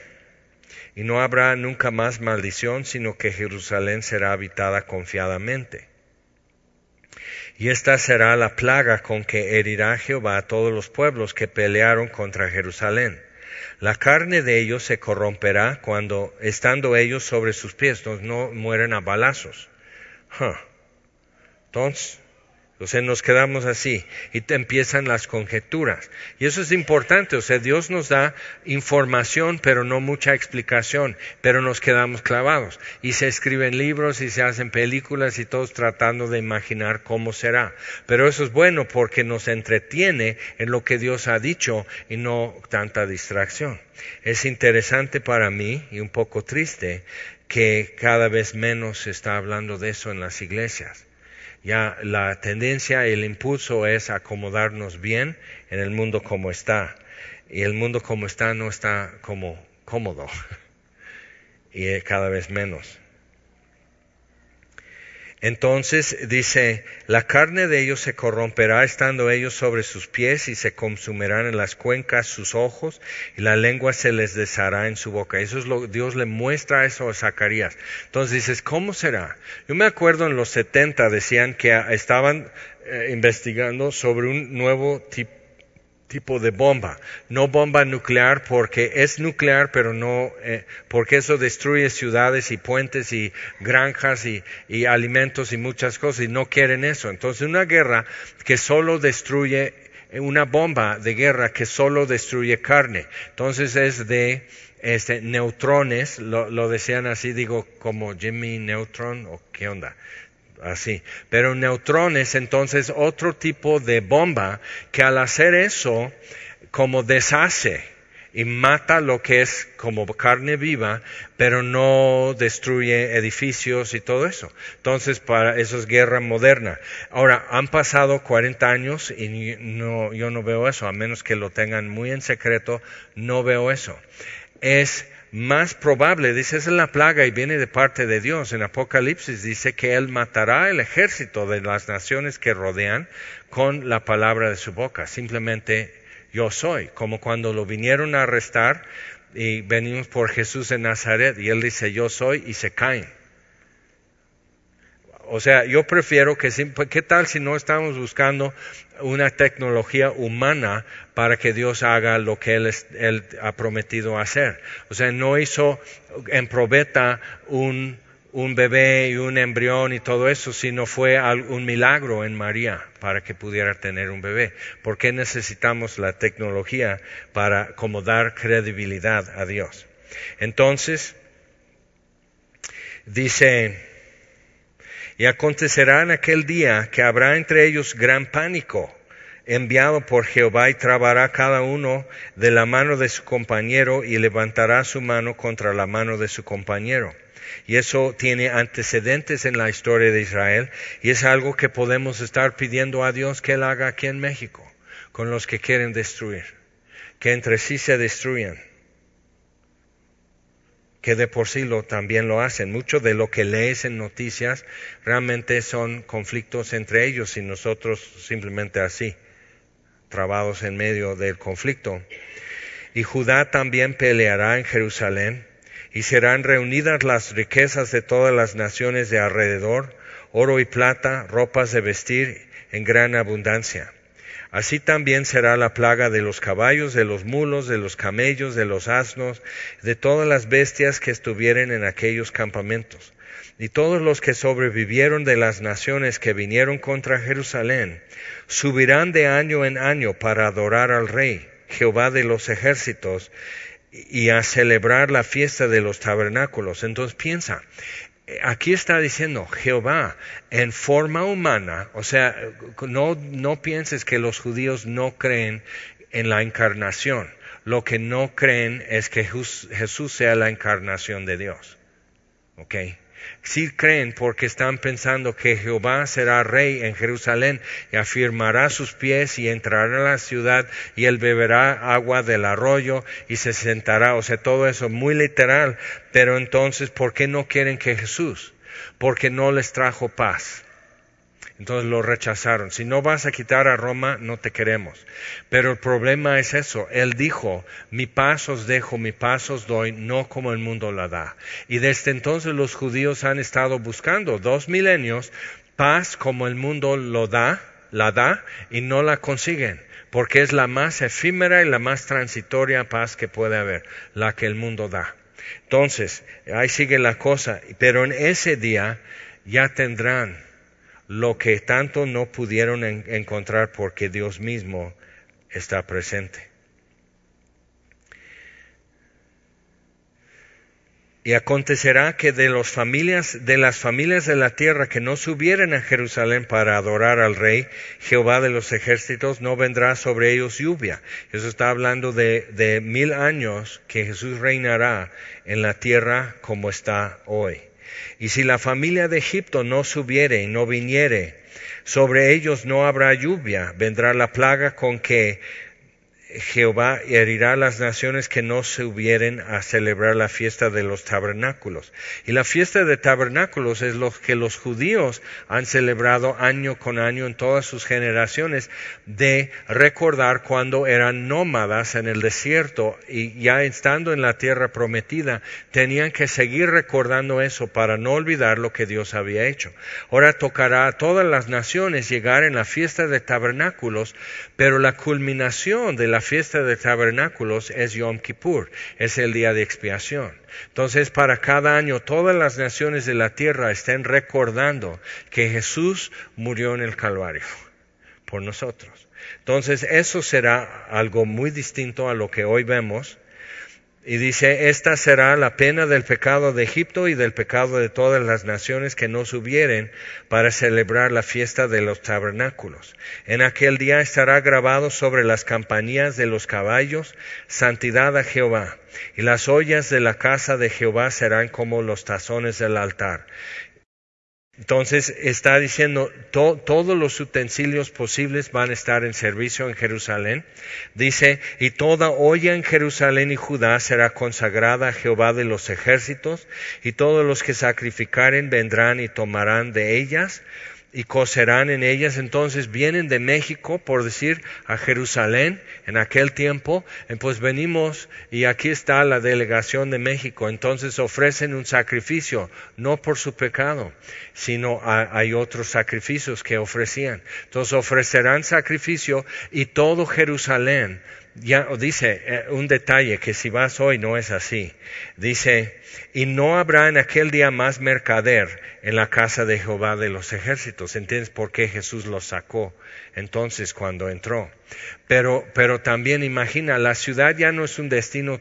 y no habrá nunca más maldición, sino que Jerusalén será habitada confiadamente. Y esta será la plaga con que herirá Jehová a todos los pueblos que pelearon contra Jerusalén. La carne de ellos se corromperá cuando, estando ellos sobre sus pies, no mueren a balazos. Entonces, o nos quedamos así y empiezan las conjeturas. Y eso es importante, o sea, Dios nos da información, pero no mucha explicación, pero nos quedamos clavados. Y se escriben libros y se hacen películas y todos tratando de imaginar cómo será. Pero eso es bueno porque nos entretiene en lo que Dios ha dicho y no tanta distracción. Es interesante para mí y un poco triste que cada vez menos se está hablando de eso en las iglesias ya la tendencia el impulso es acomodarnos bien en el mundo como está. Y el mundo como está no está como cómodo. y cada vez menos. Entonces dice, la carne de ellos se corromperá estando ellos sobre sus pies y se consumirán en las cuencas sus ojos y la lengua se les deshará en su boca. Eso es lo Dios le muestra eso a Zacarías. Entonces dices, ¿cómo será? Yo me acuerdo en los 70 decían que estaban eh, investigando sobre un nuevo tipo tipo de bomba, no bomba nuclear porque es nuclear, pero no, eh, porque eso destruye ciudades y puentes y granjas y, alimentos y muchas cosas y no quieren eso. Entonces una guerra que solo destruye, una bomba de guerra que solo destruye carne. Entonces es de este, neutrones, lo, lo decían así, digo, como Jimmy Neutron o qué onda así. Pero neutrones, entonces, otro tipo de bomba que al hacer eso, como deshace y mata lo que es como carne viva, pero no destruye edificios y todo eso. Entonces, para eso es guerra moderna. Ahora, han pasado 40 años y no, yo no veo eso, a menos que lo tengan muy en secreto, no veo eso. Es más probable, dice, es la plaga y viene de parte de Dios. En Apocalipsis dice que Él matará el ejército de las naciones que rodean con la palabra de su boca. Simplemente yo soy, como cuando lo vinieron a arrestar y venimos por Jesús de Nazaret y Él dice yo soy y se caen. O sea, yo prefiero que, ¿qué tal si no estamos buscando una tecnología humana para que Dios haga lo que él, ha prometido hacer? O sea, no hizo en probeta un, un bebé y un embrión y todo eso, sino fue un milagro en María para que pudiera tener un bebé. ¿Por qué necesitamos la tecnología para como dar credibilidad a Dios? Entonces, dice, y acontecerá en aquel día que habrá entre ellos gran pánico enviado por Jehová y trabará cada uno de la mano de su compañero y levantará su mano contra la mano de su compañero. Y eso tiene antecedentes en la historia de Israel y es algo que podemos estar pidiendo a Dios que Él haga aquí en México con los que quieren destruir, que entre sí se destruyan, que de por sí lo, también lo hacen. Mucho de lo que lees en noticias realmente son conflictos entre ellos y nosotros simplemente así trabados en medio del conflicto. Y Judá también peleará en Jerusalén, y serán reunidas las riquezas de todas las naciones de alrededor, oro y plata, ropas de vestir en gran abundancia. Así también será la plaga de los caballos, de los mulos, de los camellos, de los asnos, de todas las bestias que estuvieren en aquellos campamentos. Y todos los que sobrevivieron de las naciones que vinieron contra Jerusalén subirán de año en año para adorar al Rey, Jehová de los ejércitos, y a celebrar la fiesta de los tabernáculos. Entonces piensa, aquí está diciendo Jehová en forma humana, o sea, no, no pienses que los judíos no creen en la encarnación. Lo que no creen es que Jesús sea la encarnación de Dios. ¿Ok? Si creen porque están pensando que Jehová será rey en Jerusalén y afirmará sus pies y entrará en la ciudad y él beberá agua del arroyo y se sentará. O sea, todo eso muy literal. Pero entonces, ¿por qué no quieren que Jesús? Porque no les trajo paz. Entonces lo rechazaron. Si no vas a quitar a Roma, no te queremos. Pero el problema es eso. Él dijo, mi paz os dejo, mi paz os doy, no como el mundo la da. Y desde entonces los judíos han estado buscando dos milenios paz como el mundo lo da, la da, y no la consiguen. Porque es la más efímera y la más transitoria paz que puede haber, la que el mundo da. Entonces, ahí sigue la cosa. Pero en ese día ya tendrán lo que tanto no pudieron encontrar porque Dios mismo está presente. Y acontecerá que de las familias, de las familias de la tierra que no subieran a Jerusalén para adorar al Rey, Jehová de los ejércitos, no vendrá sobre ellos lluvia. Eso está hablando de mil años que Jesús reinará en la tierra como está hoy. Y si la familia de Egipto no subiere y no viniere, sobre ellos no habrá lluvia, vendrá la plaga con que Jehová herirá a las naciones que no se hubieren a celebrar la fiesta de los tabernáculos. Y la fiesta de tabernáculos es lo que los judíos han celebrado año con año en todas sus generaciones de recordar cuando eran nómadas en el desierto y ya estando en la tierra prometida tenían que seguir recordando eso para no olvidar lo que Dios había hecho. Ahora tocará a todas las naciones llegar en la fiesta de tabernáculos, pero la culminación de la fiesta de tabernáculos es Yom Kippur, es el día de expiación. Entonces, para cada año todas las naciones de la tierra estén recordando que Jesús murió en el Calvario por nosotros. Entonces, eso será algo muy distinto a lo que hoy vemos y dice, esta será la pena del pecado de Egipto y del pecado de todas las naciones que no subieren para celebrar la fiesta de los tabernáculos. En aquel día estará grabado sobre las campañas de los caballos, santidad a Jehová. Y las ollas de la casa de Jehová serán como los tazones del altar. Entonces está diciendo, todos los utensilios posibles van a estar en servicio en Jerusalén. Dice, y toda olla en Jerusalén y Judá será consagrada a Jehová de los ejércitos, y todos los que sacrificaren vendrán y tomarán de ellas y cocerán en ellas. Entonces vienen de México, por decir, a Jerusalén en aquel tiempo. Pues venimos y aquí está la delegación de México. Entonces ofrecen un sacrificio, no por su pecado, sino hay otros sacrificios que ofrecían. Entonces ofrecerán sacrificio y todo Jerusalén ya dice eh, un detalle que si vas hoy no es así. Dice, y no habrá en aquel día más mercader en la casa de Jehová de los ejércitos. ¿Entiendes por qué Jesús los sacó entonces cuando entró? Pero, pero también imagina, la ciudad ya no es un destino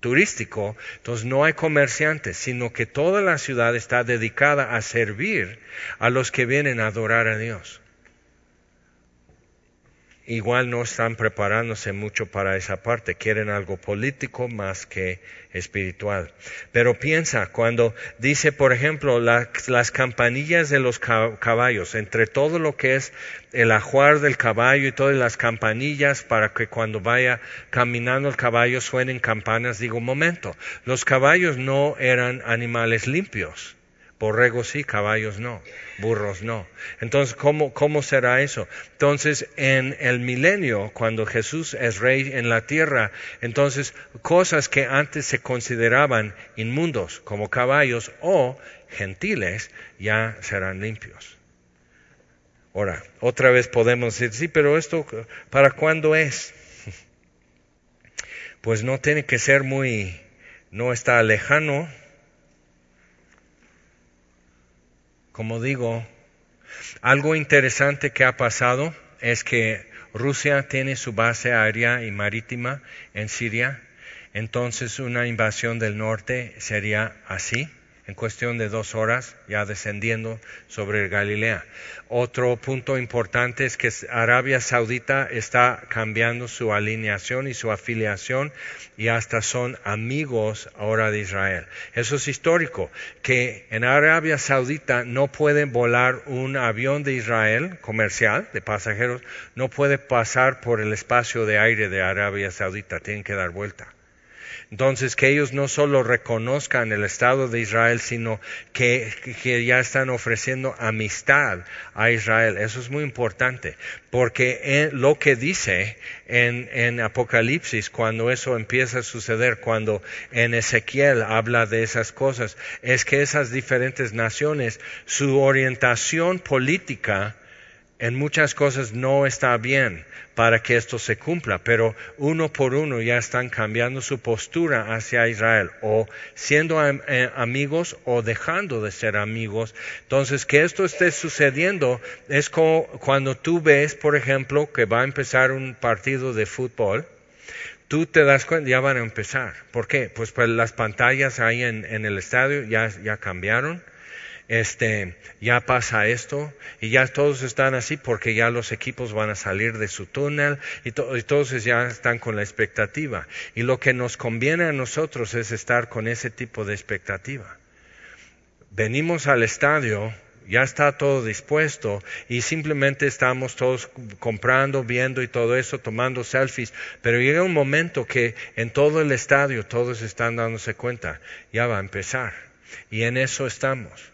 turístico, entonces no hay comerciantes, sino que toda la ciudad está dedicada a servir a los que vienen a adorar a Dios igual no están preparándose mucho para esa parte, quieren algo político más que espiritual. Pero piensa, cuando dice, por ejemplo, las campanillas de los caballos, entre todo lo que es el ajuar del caballo y todas las campanillas para que cuando vaya caminando el caballo suenen campanas, digo, momento, los caballos no eran animales limpios Borregos sí, caballos no, burros no. Entonces, ¿cómo, ¿cómo será eso? Entonces, en el milenio, cuando Jesús es rey en la tierra, entonces cosas que antes se consideraban inmundos, como caballos o gentiles, ya serán limpios. Ahora, otra vez podemos decir, sí, pero esto, ¿para cuándo es? Pues no tiene que ser muy, no está lejano, Como digo, algo interesante que ha pasado es que Rusia tiene su base aérea y marítima en Siria, entonces una invasión del norte sería así en cuestión de dos horas, ya descendiendo sobre Galilea. Otro punto importante es que Arabia Saudita está cambiando su alineación y su afiliación y hasta son amigos ahora de Israel. Eso es histórico, que en Arabia Saudita no puede volar un avión de Israel comercial de pasajeros, no puede pasar por el espacio de aire de Arabia Saudita, tienen que dar vuelta. Entonces, que ellos no solo reconozcan el Estado de Israel, sino que, ya están ofreciendo amistad a Israel. Eso es muy importante, porque lo que dice en, en Apocalipsis, cuando eso empieza a suceder, cuando en Ezequiel habla de esas cosas, es que esas diferentes naciones, su orientación política, en muchas cosas no está bien para que esto se cumpla, pero uno por uno ya están cambiando su postura hacia Israel, o siendo eh, amigos o dejando de ser amigos. Entonces, que esto esté sucediendo es como cuando tú ves, por ejemplo, que va a empezar un partido de fútbol, tú te das cuenta, ya van a empezar. ¿Por qué? Pues, pues las pantallas ahí en, en el estadio ya, ya cambiaron este, ya pasa esto y ya todos están así porque ya los equipos van a salir de su túnel y, todos ya están con la expectativa. Y lo que nos conviene a nosotros es estar con ese tipo de expectativa. Venimos al estadio, ya está todo dispuesto y simplemente estamos todos comprando, viendo y todo eso, tomando selfies, pero llega un momento que en todo el estadio todos están dándose cuenta, ya va a empezar. Y en eso estamos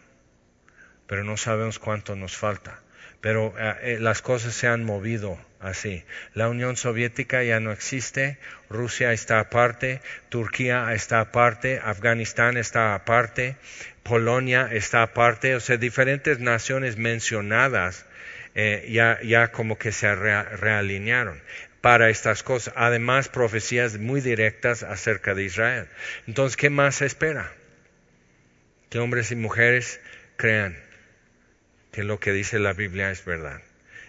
pero no sabemos cuánto nos falta. Pero eh, eh, las cosas se han movido así. La Unión Soviética ya no existe, Rusia está aparte, Turquía está aparte, Afganistán está aparte, Polonia está aparte, o sea, diferentes naciones mencionadas eh, ya, ya como que se realinearon para estas cosas. Además, profecías muy directas acerca de Israel. Entonces, ¿qué más se espera? Que hombres y mujeres crean que lo que dice la Biblia es verdad.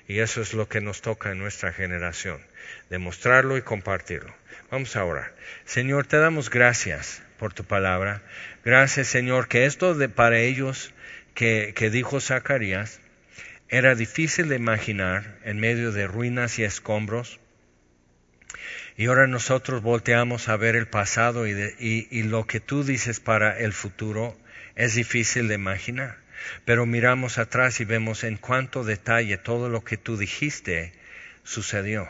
Y eso es lo que nos toca en nuestra generación, demostrarlo y compartirlo. Vamos a orar. Señor, te damos gracias por tu palabra. Gracias, Señor, que esto de, para ellos que, que dijo Zacarías era difícil de imaginar en medio de ruinas y escombros. Y ahora nosotros volteamos a ver el pasado y, y, y lo que tú dices para el futuro es difícil de imaginar. Pero miramos atrás y vemos en cuánto detalle todo lo que tú dijiste sucedió.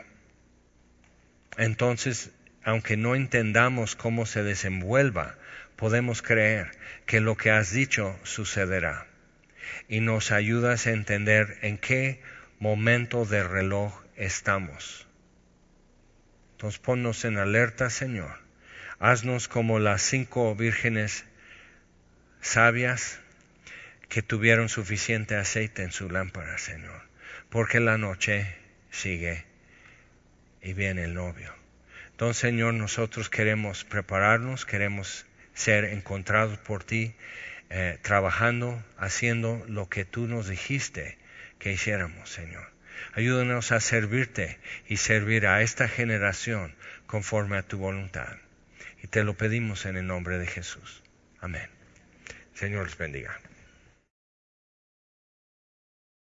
Entonces, aunque no entendamos cómo se desenvuelva, podemos creer que lo que has dicho sucederá. Y nos ayudas a entender en qué momento del reloj estamos. Entonces ponnos en alerta, Señor. Haznos como las cinco vírgenes sabias que tuvieron suficiente aceite en su lámpara, Señor, porque la noche sigue y viene el novio. Entonces, Señor, nosotros queremos prepararnos, queremos ser encontrados por ti, eh, trabajando, haciendo lo que tú nos dijiste que hiciéramos, Señor. Ayúdanos a servirte y servir a esta generación conforme a tu voluntad. Y te lo pedimos en el nombre de Jesús. Amén. Señor les bendiga.